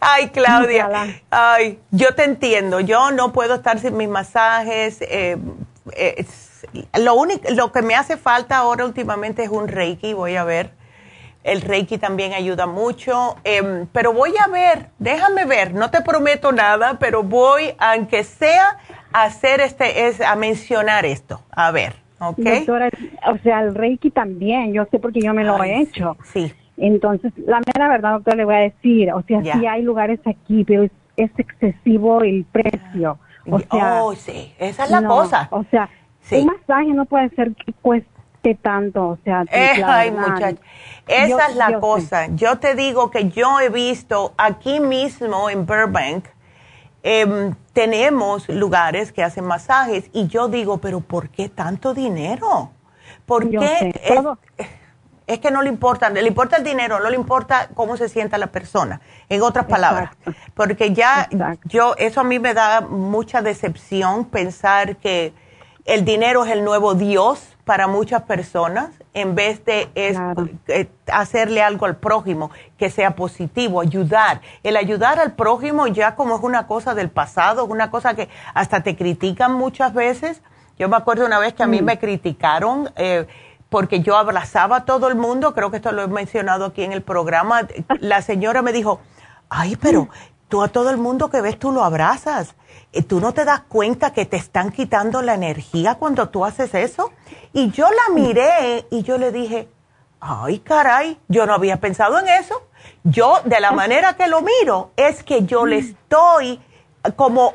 Ay, Claudia. Ay, yo te entiendo. Yo no puedo estar sin mis masajes. Eh, eh, lo único, lo que me hace falta ahora últimamente es un Reiki. Voy a ver. El Reiki también ayuda mucho. Em, pero voy a ver. Déjame ver. No te prometo nada, pero voy, aunque sea hacer este, es a mencionar esto. A ver, ¿ok? Doctora, o sea, el Reiki también, yo sé porque yo me lo he hecho. Sí. Entonces, la mera verdad, doctora, le voy a decir, o sea, sí hay lugares aquí, pero es, excesivo el precio. O sea, oh, sí, esa es la cosa. O sea, un masaje no puede ser que cueste tanto, o sea, eh, ay, muchacha. Esa es la cosa. Yo te digo que yo he visto aquí mismo en Burbank, Em, tenemos lugares que hacen masajes y yo digo, pero ¿por qué tanto dinero? ¿Por qué? Es, que no le importa, le importa el dinero, no le importa cómo se sienta la persona, en otras palabras. Porque ya yo, eso a mí me da mucha decepción pensar que el dinero es el nuevo Dios para muchas personas en vez de eh, hacerle algo al prójimo que sea positivo, ayudar. El ayudar al prójimo ya como es una cosa del pasado, una cosa que hasta te critican muchas veces. Yo me acuerdo una vez que a mí mm. me criticaron eh, porque yo abrazaba a todo el mundo, creo que esto lo he mencionado aquí en el programa. La señora me dijo, ay, pero tú a todo el mundo que ves tú lo abrazas. Eh, ¿Tú no te das cuenta que te están quitando la energía cuando tú haces eso? Y yo la miré y yo le dije, ay caray, yo no había pensado en eso. Yo, de la manera que lo miro, es que yo le estoy como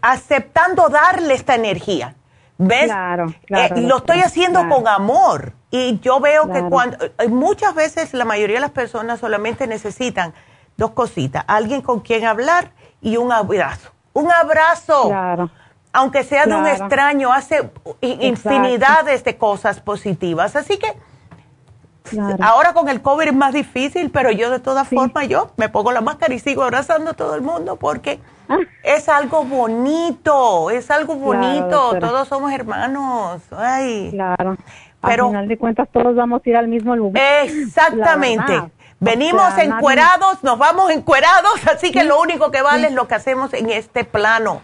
aceptando darle esta energía. ¿Ves? Claro, claro, eh, lo estoy haciendo con amor. Y yo veo que cuando, eh, muchas veces la mayoría de las personas solamente necesitan dos cositas, alguien con quien hablar y un abrazo. Un abrazo. Claro aunque sea de un extraño, hace infinidades de cosas positivas. Así que ahora con el COVID es más difícil, pero yo de todas formas, yo me pongo la máscara y sigo abrazando a todo el mundo porque ah. es algo bonito, es algo bonito, todos somos hermanos. Ay. Claro. Pero, Al final de cuentas todos vamos a ir al mismo lugar. Exactamente. Venimos encuerados, nos vamos encuerados, así que lo único que vale es lo que hacemos en este plano.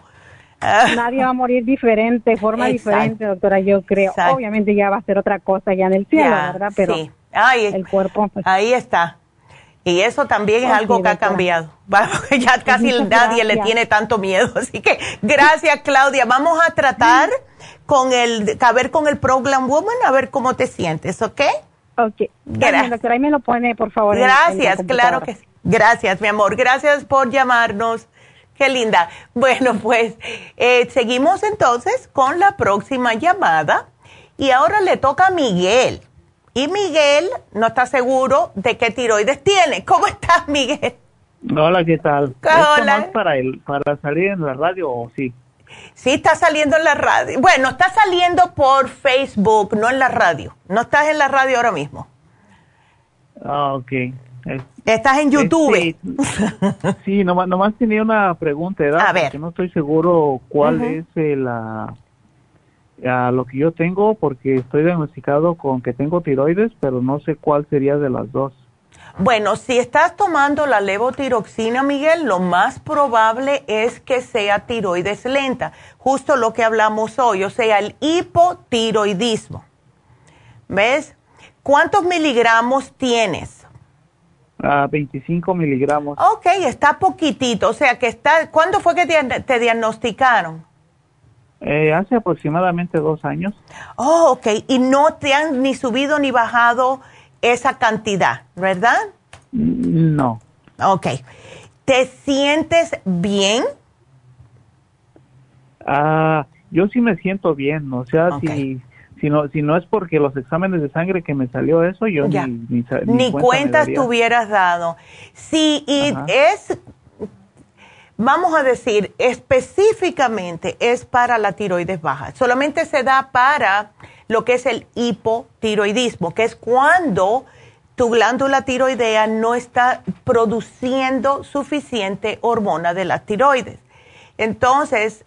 Nadie va a morir diferente, forma diferente, doctora, yo creo. Obviamente ya va a ser otra cosa ya en el cielo, ¿verdad? Pero sí. el cuerpo. Pues, ahí está. Y eso también es algo que ha cambiado. [LAUGHS] ya casi nadie le tiene tanto miedo. [LAUGHS] Así que gracias, Claudia. Vamos a tratar con el, a ver con el Program Woman, a ver cómo te sientes, ¿ok? Ok. Gracias. doctora, ahí me lo pone, por favor. Gracias, claro que sí. Gracias, mi amor. Gracias por llamarnos. Qué linda. [LAUGHS] Bueno, pues eh, seguimos entonces con la próxima llamada. Y ahora le toca a Miguel. Y Miguel no está seguro de qué tiroides tiene. [LAUGHS] ¿Cómo estás, Miguel? Hola, ¿qué tal? Hola. Más para, el, para salir en la radio o sí? Sí, está saliendo en la radio. Bueno, está saliendo por Facebook, no en la radio. No estás en la radio ahora mismo. Ah, ok. Estás en YouTube. Este, sí, nomás, nomás, tenía una pregunta, ¿verdad? A ver. Porque no estoy seguro cuál es la, lo que yo tengo, porque estoy diagnosticado con que tengo tiroides, pero no sé cuál sería de las dos. Bueno, si estás tomando la levotiroxina, Miguel, lo más probable es que sea tiroides lenta, justo lo que hablamos hoy, o sea, el hipotiroidismo. ¿Ves? ¿Cuántos miligramos tienes? Ah, 25 miligramos. Ok, está poquitito, o sea que está, ¿cuándo fue que te, diagnosticaron? Eh, hace aproximadamente dos años. Oh, ok, y no te han ni subido ni bajado esa cantidad, ¿verdad? No. Ok. ¿Te sientes bien? Ah, yo sí me siento bien, o sea, si, si, no, si no es porque los exámenes de sangre que me salió eso, yo ni, ni, ni, cuentas te hubieras dado. Sí, y es, vamos a decir, específicamente es para la tiroides baja. Solamente se da para lo que es el hipotiroidismo, que es cuando tu glándula tiroidea no está produciendo suficiente hormona de la tiroides. Entonces,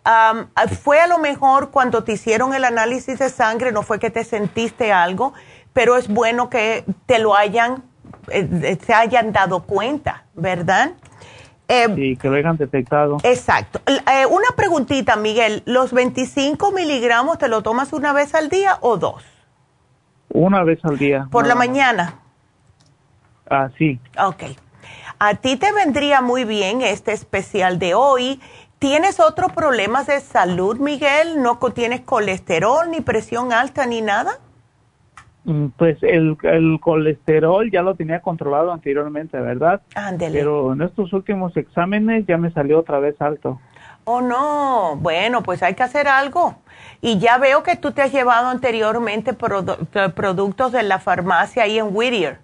fue a lo mejor cuando te hicieron el análisis de sangre, no fue que te sentiste algo, pero es bueno que te lo hayan, eh, se hayan dado cuenta, ¿verdad? Eh, sí, que lo hayan detectado. Exacto. Eh, una preguntita, Miguel. ¿Los 25 miligramos te lo tomas una vez al día o dos? Una vez al día. ¿Por la mañana? Ah, sí. Ok. A ti te vendría muy bien este especial de hoy. ¿Tienes otros problemas de salud, Miguel? ¿No tienes colesterol, ni presión alta, ni nada? Mm, pues el, el, colesterol ya lo tenía controlado anteriormente, ¿verdad? Ándele. Pero en estos últimos exámenes ya me salió otra vez alto. Oh, no. Bueno, pues hay que hacer algo. Y ya veo que tú te has llevado anteriormente productos de la farmacia ahí en Whittier.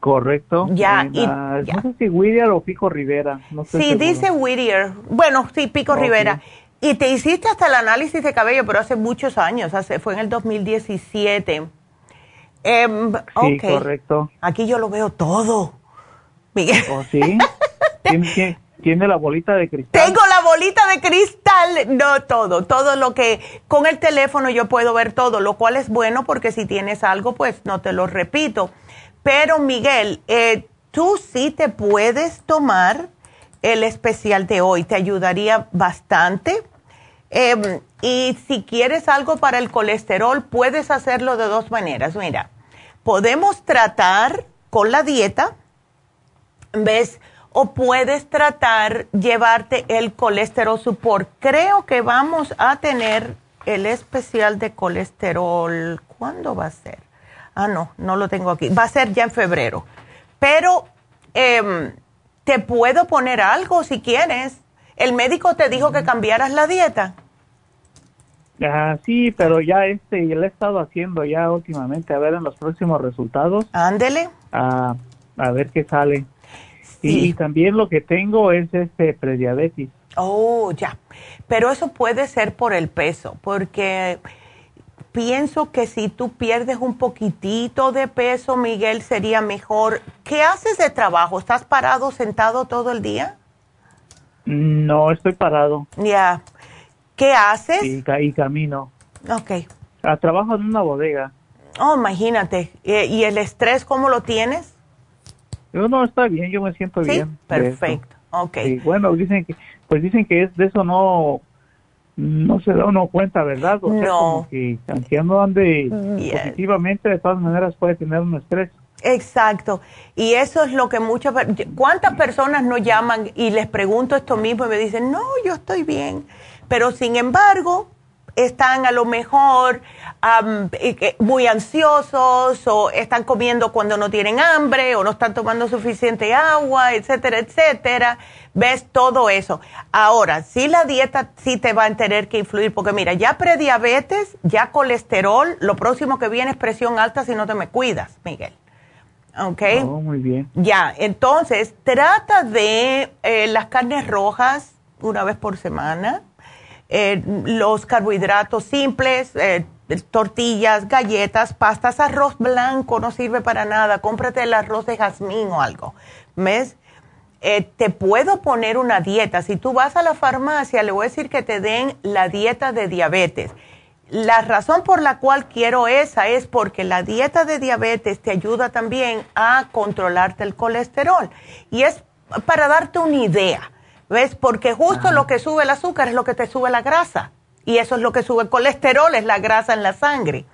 Correcto. Ya, y, No sé si Whittier o Pico Rivera. No sí, dice Whittier. Bueno, sí, Pico Rivera. Y te hiciste hasta el análisis de cabello, pero hace muchos años, hace, fue en el 2017. Em, sí, correcto. Aquí yo lo veo todo. Miguel. ¿Oh, sí? [LAUGHS] ¿Tiene, ¿Tiene la bolita de cristal? Tengo la bolita de cristal. No todo, todo lo que con el teléfono yo puedo ver todo, lo cual es bueno porque si tienes algo, pues no te lo repito. Pero Miguel, eh, tú sí te puedes tomar el especial de hoy, te ayudaría bastante. Em, y si quieres algo para el colesterol, puedes hacerlo de dos maneras. Mira, podemos tratar con la dieta, ¿ves? O puedes tratar llevarte el colesterol support. Creo que vamos a tener el especial de colesterol. ¿Cuándo va a ser? Ah, no, no lo tengo aquí. Va a ser ya en febrero. Pero em, te puedo poner algo si quieres. El médico te dijo que cambiaras la dieta. Ah, sí, pero ya este, lo he estado haciendo ya últimamente, a ver en los próximos resultados. Ándele. a ver qué sale. Y, también lo que tengo es este prediabetes. Oh, ya. Pero eso puede ser por el peso, porque pienso que si tú pierdes un poquitito de peso, Miguel, sería mejor. ¿Qué haces de trabajo? ¿Estás parado, sentado todo el día? No, estoy parado. Ya. ¿Qué haces? Y, y camino. Ok. Ah, trabajo en una bodega. Oh, imagínate. ¿Y el estrés cómo lo tienes? Yo no, está bien, yo me siento ¿Sí? bien. Perfecto. Ok. Y bueno, dicen que, pues dicen que es de eso no, no se da uno cuenta, ¿verdad? O sea, no. Como que aunque no ande positivamente, de todas maneras puede tener un estrés. Exacto. Y eso es lo que muchas ¿Cuántas personas no llaman y les pregunto esto mismo y me dicen, no, yo estoy bien? Pero sin embargo, están a lo mejor muy ansiosos o están comiendo cuando no tienen hambre o no están tomando suficiente agua, etcétera, etcétera. Ves todo eso. Ahora, si la dieta sí te va a tener que influir, porque mira, ya prediabetes, ya colesterol, lo próximo que viene es presión alta si no te me cuidas, Miguel. ¿Ok? Oh, muy bien. Ya, entonces trata de eh, las carnes rojas una vez por semana, eh, los carbohidratos simples, eh, tortillas, galletas, pastas, arroz blanco no sirve para nada. Cómprate el arroz de jazmín o algo. ¿Ves? Eh, te puedo poner una dieta. Si tú vas a la farmacia, le voy a decir que te den la dieta de diabetes. La razón por la cual quiero esa es porque la dieta de diabetes te ayuda también a controlarte el colesterol. Y es para darte una idea, ¿ves? Porque justo lo que sube el azúcar es lo que te sube la grasa y eso es lo que sube el colesterol, es la grasa en la sangre.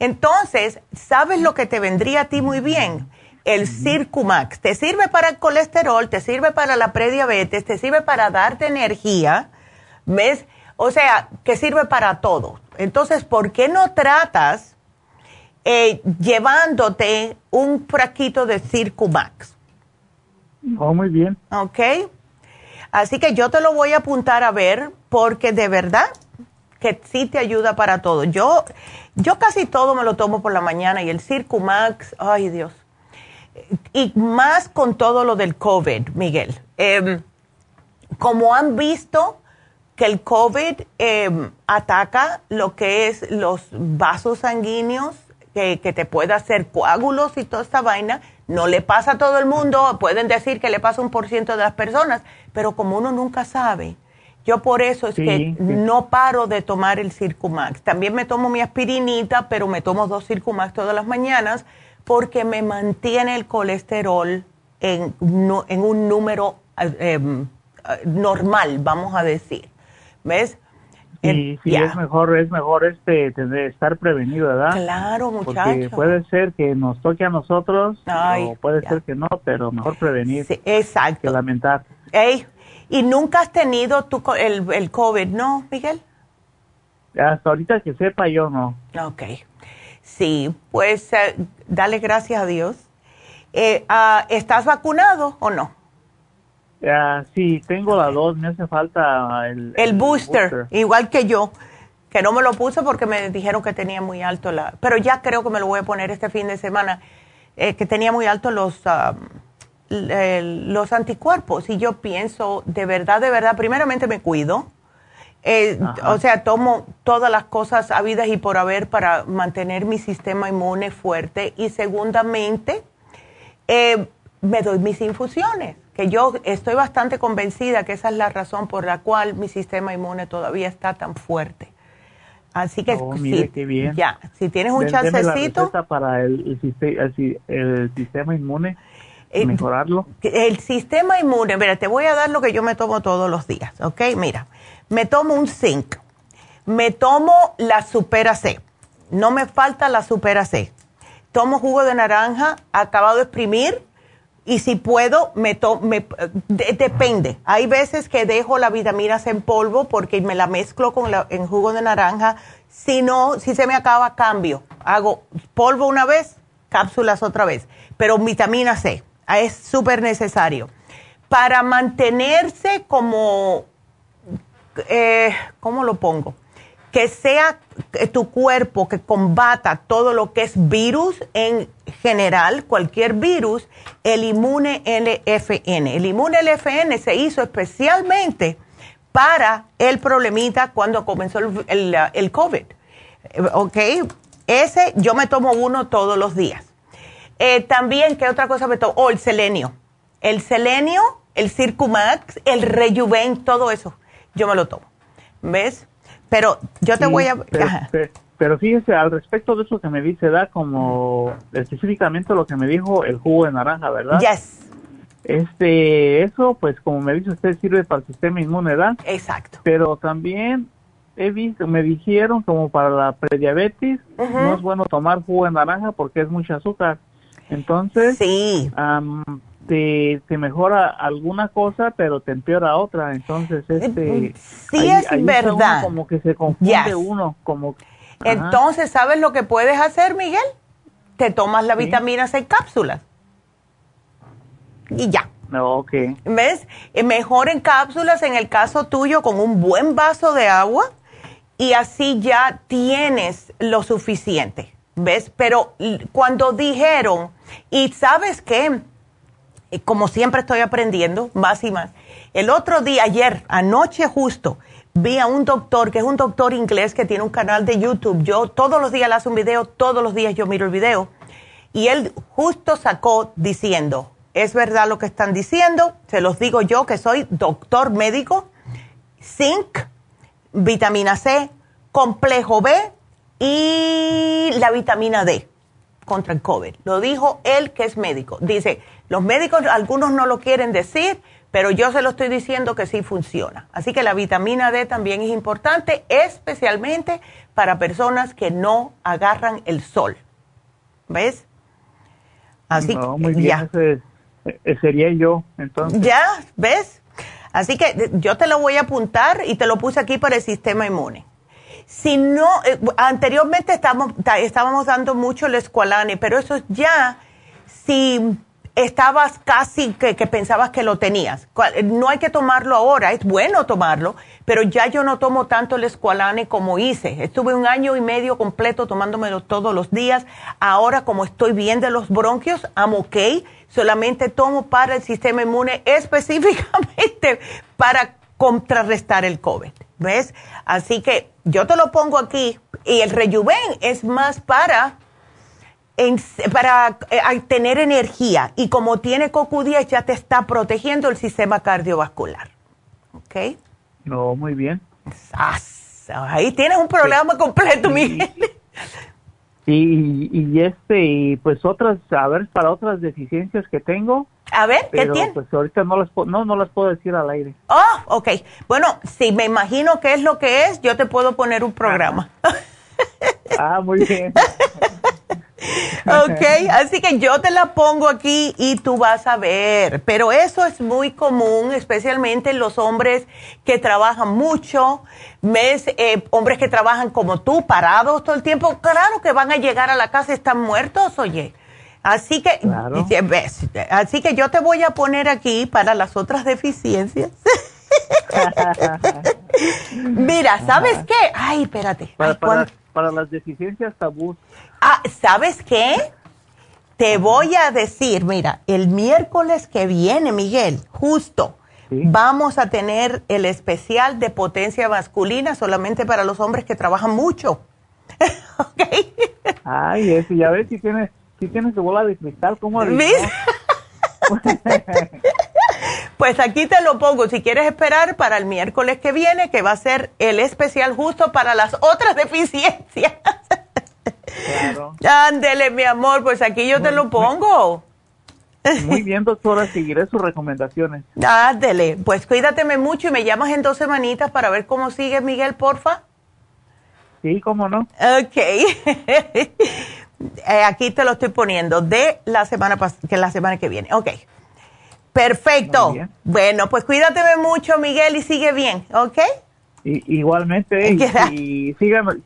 Entonces, ¿sabes lo que te vendría a ti muy bien? El Circumax. Te sirve para el colesterol, te sirve para la prediabetes, te sirve para darte energía, ¿ves? O sea, que sirve para todo. Entonces, ¿por qué no tratas eh, llevándote un fraquito de Circumax? Oh, muy bien. Ok. Así que yo te lo voy a apuntar a ver porque de verdad que sí te ayuda para todo. Yo, yo casi todo me lo tomo por la mañana y el Circumax, ay Dios. Y más con todo lo del COVID, Miguel. Em, como han visto que el COVID em, ataca lo que es los vasos sanguíneos, que, que te puede hacer coágulos y toda esta vaina, no le pasa a todo el mundo, pueden decir que le pasa un por ciento de las personas, pero como uno nunca sabe, yo por eso es que no paro de tomar el Circumax. También me tomo mi aspirinita, pero me tomo dos Circumax todas las mañanas porque me mantiene el colesterol en, en un número em, normal, vamos a decir. ¿Ves? Y sí, es mejor, es mejor este estar prevenido, ¿verdad? Claro, muchacho. Porque puede ser que nos toque a nosotros, o puede ser que no, pero mejor prevenir exacto. que lamentar. Ey, ¿Y nunca has tenido tu, el, el COVID, no, Miguel? Hasta ahorita que sepa yo no. Ok. Sí, pues eh, dale gracias a Dios. Eh, ah, ¿Estás vacunado o no? Sí, tengo la dos, me hace falta el, el, booster, igual que yo, que no me lo puse porque me dijeron que tenía muy alto la... Pero ya creo que me lo voy a poner este fin de semana, eh, que tenía muy alto los... Los anticuerpos y yo pienso, de verdad, de verdad, primeramente me cuido. Eh, o sea, tomo todas las cosas habidas y por haber para mantener mi sistema inmune fuerte. Y segundamente, eh, me doy mis infusiones, que yo estoy bastante convencida que esa es la razón por la cual mi sistema inmune todavía está tan fuerte. Así que oh, si, ya, si tienes un chancecito. para el, el sistema inmune eh, mejorarlo. El sistema inmune, mira, te voy a dar lo que yo me tomo todos los días, ¿ok? Mira, me tomo un zinc, me tomo la supera C, no me falta la supera C, tomo jugo de naranja acabado de exprimir y si puedo, me, tomo, depende. Hay veces que dejo la vitamina C en polvo porque me la mezclo con la, en jugo de naranja. Si no, si se me acaba, cambio. Hago polvo una vez, cápsulas otra vez. Pero vitamina C, Ah, es súper necesario. Para mantenerse como, eh, ¿cómo lo pongo? Que sea tu cuerpo que combata todo lo que es virus en general, cualquier virus, el inmune LFN. El inmune LFN se hizo especialmente para el problemita cuando comenzó el, el COVID. ¿Ok? Ese yo me tomo uno todos los días. Eh, también, ¿qué otra cosa me tomo? Oh, el selenio. El selenio, el Circumax, el Rejuven, todo eso. Yo me lo tomo. ¿Ves? Pero yo te voy a... Pero, fíjese, al respecto de eso que me dice, da como específicamente lo que me dijo el jugo de naranja, ¿verdad? Yes. Este, eso, pues como me dice usted, sirve para el sistema inmune, ¿verdad? Exacto. Pero también he visto, me dijeron como para la prediabetes, no es bueno tomar jugo de naranja porque es mucho azúcar. Entonces, sí. Te, te, mejora alguna cosa, pero te empeora otra. Entonces, este. Sí, es verdad. Como que se confunde uno, como. Entonces, ¿sabes lo que puedes hacer, Miguel? Te tomas la vitamina C en cápsulas. Y ya. Ok. ¿Ves? Eh, mejor en cápsulas, en el caso tuyo, con un buen vaso de agua y así ya tienes lo suficiente. ¿Ves? Pero cuando dijeron, y sabes qué, eh, como siempre estoy aprendiendo más y más, el otro día, ayer, anoche justo, vi a un doctor, que es un doctor inglés que tiene un canal de YouTube. Yo todos los días le hago un video, todos los días yo miro el video. Y él justo sacó diciendo, es verdad lo que están diciendo, se los digo yo que soy doctor médico, zinc, vitamina C, complejo B y la vitamina D contra el COVID. Lo dijo él que es médico. Dice, los médicos algunos no lo quieren decir, pero yo se lo estoy diciendo que sí funciona. Así que la vitamina D también es importante, especialmente para personas que no agarran el sol. ¿Ves? Así que ya. Eh, sería yo, entonces. Ya, ¿ves? Así que yo te lo voy a apuntar y te lo puse aquí para el sistema inmune. Si no, eh, anteriormente estábamos, estábamos dando mucho el escualane, pero eso ya, si estabas casi que, pensabas que lo tenías. No hay que tomarlo ahora, es bueno tomarlo, pero ya yo no tomo tanto el escualane como hice. Estuve un año y medio completo tomándomelo todos los días. Ahora, como estoy bien de los bronquios, I'm ok solamente tomo para el sistema inmune [LAUGHS] específicamente para contrarrestar el COVID. ¿Ves? Así que yo te lo pongo aquí y el rejuven es más para, para eh, tener energía y como tiene CoQ10 ya te está protegiendo el sistema cardiovascular. ¿Ok? No, muy bien. Ahí tienes un programa completo, Miguel. Y, y este, pues otras, a ver, para otras deficiencias que tengo. A ver, ¿qué tiene? Pues ahorita no las, no, no las puedo decir al aire. Oh, ok. Bueno, si me imagino qué es lo que es, yo te puedo poner un programa. ah, muy bien. [LAUGHS] ok, así que yo te la pongo aquí y tú vas a ver. Pero eso es muy común, especialmente en los hombres que trabajan mucho, mes, eh, hombres que trabajan como tú, parados todo el tiempo. Claro que van a llegar a la casa y están muertos, oye. Así que, [LAUGHS] así que yo te voy a poner aquí para las otras deficiencias. [LAUGHS] [LAUGHS] Mira, ¿sabes qué? Ay, espérate. Para, las deficiencias tabú. Ah, ¿sabes qué? Te voy a decir, mira, el miércoles que viene, Miguel, justo, vamos a tener el especial de potencia masculina solamente para los hombres que trabajan mucho. [LAUGHS] ¿Ok? Ay, eso, ya ves si tienes, si tienes tu bola de cristal, ¿cómo [LAUGHS] Pues aquí te lo pongo, si quieres esperar para el miércoles que viene, que va a ser el especial justo para las otras [LAUGHS] deficiencias. Claro. Ándele, mi amor, pues aquí yo te lo pongo. Muy bien, doctora, [LAUGHS] seguiré sus recomendaciones. Ándele, pues cuídateme mucho y me llamas en dos semanitas para ver cómo sigue Miguel, porfa. Sí, cómo no. Ok. [LAUGHS] Eh, aquí te lo estoy poniendo de la semana que la semana que viene. Ok. Perfecto. Bueno, pues cuídateme mucho, Miguel, y sigue bien, ¿ok? igualmente, y, y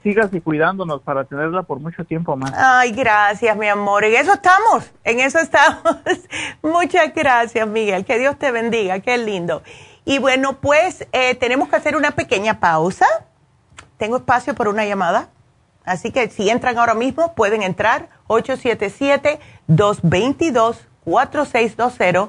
sígase cuidándonos para tenerla por mucho tiempo más. Ay, gracias, mi amor. En eso estamos, en eso estamos. [LAUGHS] Muchas gracias, Miguel. Que Dios te bendiga, qué lindo. Y bueno, pues eh, tenemos que hacer una pequeña pausa. Tengo espacio por una llamada. Así que si entran ahora mismo, pueden entrar 877-222-4620.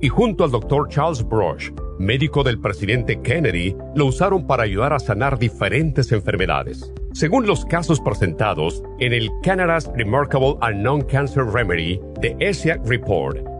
y junto al Dr. Charles Brush, médico del presidente Kennedy, lo usaron para ayudar a sanar diferentes enfermedades. Según los casos presentados en el Canada's Remarkable and Non-Cancer Remedy de ESIAC Report,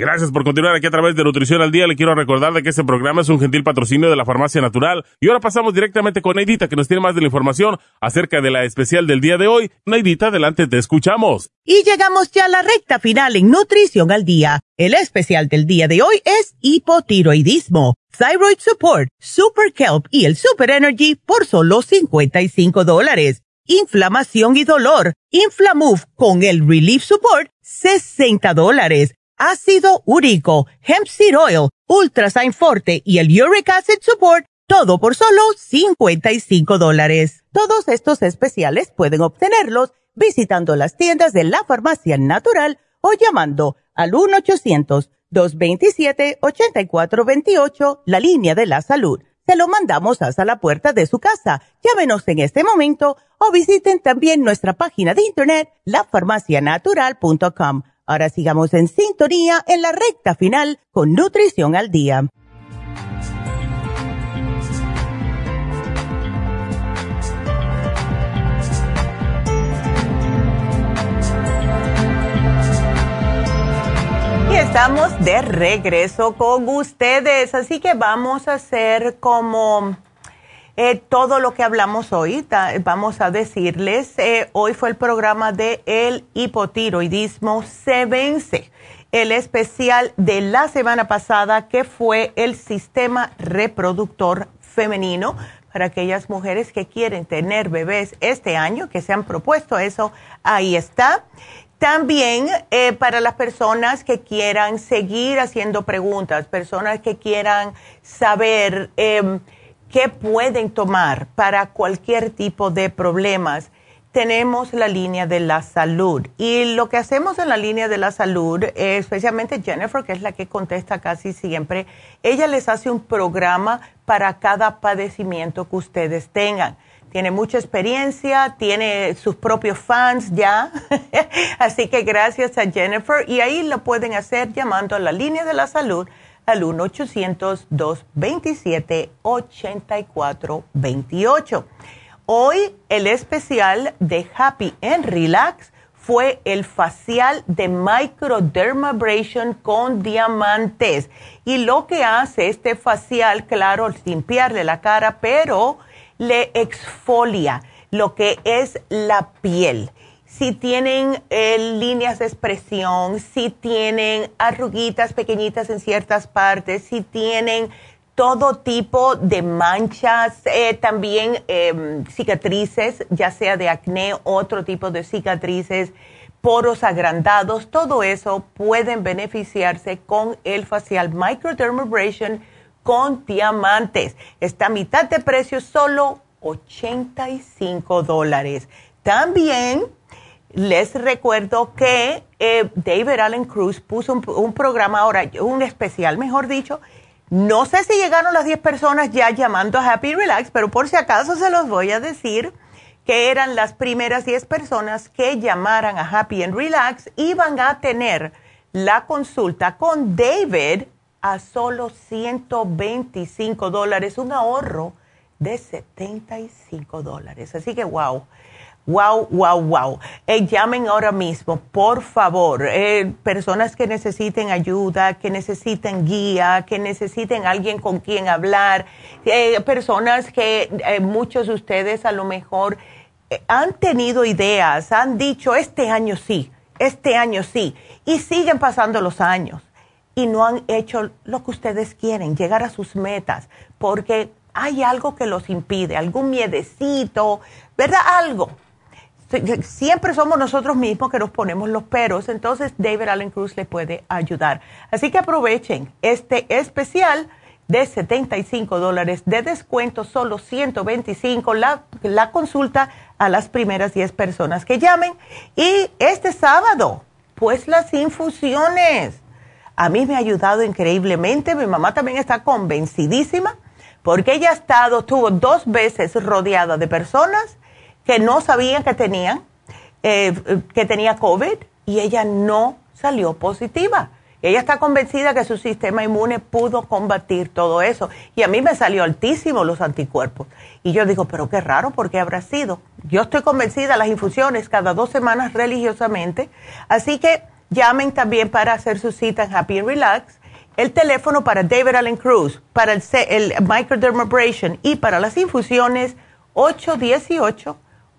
Gracias por continuar aquí a través de Nutrición al Día. Le quiero recordar de que este programa es un gentil patrocinio de la Farmacia Natural. Y ahora pasamos directamente con Neidita, que nos tiene más de la información acerca de la especial del día de hoy. Neidita, adelante, te escuchamos. Y llegamos ya a la recta final en Nutrición al Día. El especial del día de hoy es hipotiroidismo, thyroid support, super kelp y el super energy por solo 55 dólares. Inflamación y dolor, Inflamove con el relief support, 60 dólares ácido úrico, hemp seed oil, ultrasign forte y el uric acid support, todo por solo 55 dólares. Todos estos especiales pueden obtenerlos visitando las tiendas de la farmacia natural o llamando al 1-800-227-8428, la línea de la salud. Se lo mandamos hasta la puerta de su casa. Llámenos en este momento o visiten también nuestra página de internet, lafarmacianatural.com Ahora sigamos en sintonía en la recta final con Nutrición al Día. Y estamos de regreso con ustedes, así que vamos a hacer como eh, todo lo que hablamos hoy, vamos a decirles, eh, hoy fue el programa de el hipotiroidismo se vence, el especial de la semana pasada que fue el sistema reproductor femenino para aquellas mujeres que quieren tener bebés este año, que se han propuesto eso, ahí está. También eh, para las personas que quieran seguir haciendo preguntas, personas que quieran saber em, ¿Qué pueden tomar para cualquier tipo de problemas. Tenemos la línea de la salud y lo que hacemos en la línea de la salud, especialmente Jennifer, que es la que contesta casi siempre, ella les hace un programa para cada padecimiento que ustedes tengan. Tiene mucha experiencia, tiene sus propios fans ya, [LAUGHS] así que gracias a Jennifer y ahí lo pueden hacer llamando a la línea de la salud al 1-800-227-8428. Hoy el especial de Happy and Relax fue el facial de microdermabrasion con diamantes. Y lo que hace este facial, claro, limpiarle la cara, pero le exfolia lo que es la piel si tienen eh, líneas de expresión, si tienen arruguitas pequeñitas en ciertas partes, si tienen todo tipo de manchas, eh, también em, cicatrices, ya sea de acné, otro tipo de cicatrices, poros agrandados, todo eso pueden beneficiarse con el facial microdermabrasion con diamantes. Está a mitad de precio, solo 85 dólares. También les recuerdo que eh, David Allen Cruz puso un, programa ahora, un especial, mejor dicho. No sé si llegaron las 10 personas ya llamando a Happy Relax, pero por si acaso se los voy a decir que eran las primeras 10 personas que llamaran a Happy and Relax iban a tener la consulta con David a solo 125 dólares, un ahorro de 75 dólares. Así que wow. Wow, wow, wow. Eh, llamen ahora mismo, por favor. Eh, personas que necesiten ayuda, que necesiten guía, que necesiten alguien con quien hablar. Eh, personas que muchos de ustedes a lo mejor han tenido ideas, han dicho, este año sí, este año sí. Y siguen pasando los años y no han hecho lo que ustedes quieren, llegar a sus metas, porque hay algo que los impide, algún miedecito, ¿verdad? Algo. Siempre somos nosotros mismos que nos ponemos los peros, entonces David Allen Cruz le puede ayudar. Así que aprovechen este especial de 75 dólares de descuento, solo 125 la, la consulta a las primeras 10 personas que llamen. Y este sábado, pues las infusiones. A mí me ha ayudado increíblemente, mi mamá también está convencidísima porque ella ha estado, tuvo dos veces rodeada de personas que no sabían que tenían, eh, que tenía COVID y ella no salió positiva. Ella está convencida que su sistema inmune pudo combatir todo eso. Y a mí me salió altísimo los anticuerpos. Y yo digo, pero qué raro, ¿por qué habrá sido? Yo estoy convencida, las infusiones cada dos semanas religiosamente. Así que llamen también para hacer su cita en Happy and Relax. El teléfono para David Allen Cruz, para el, el microdermabrasion y para las infusiones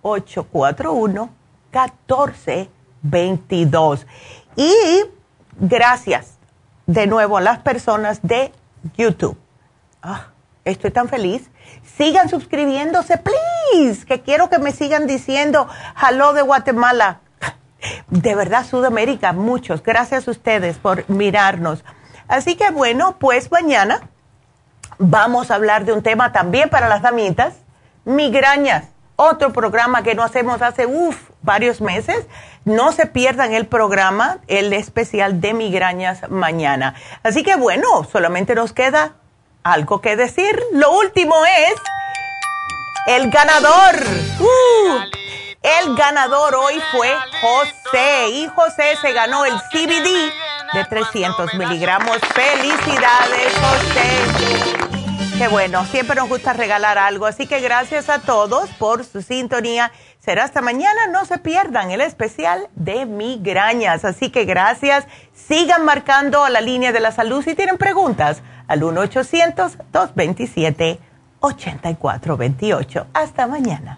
818-841-1422. Y Gracias de nuevo a las personas de YouTube. Ah, estoy tan feliz. Sigan suscribiéndose, please, que quiero que me sigan diciendo hello de Guatemala. De verdad, Sudamérica, muchos. Gracias a ustedes por mirarnos. Así que bueno, pues mañana vamos a hablar de un tema también para las damitas, migrañas otro programa que no hacemos hace varios meses. No se pierdan el programa, el especial de migrañas mañana. Así que bueno, solamente nos queda algo que decir. Lo último es el ganador. Uh, el ganador hoy fue José y José se ganó el CBD de 300 miligramos. Felicidades, José. Qué bueno, siempre nos gusta regalar algo, así que gracias a todos por su sintonía. Será hasta mañana, no se pierdan el especial de migrañas. Así que gracias, sigan marcando a la línea de la salud si tienen preguntas al 1-800-227-8428. Hasta mañana.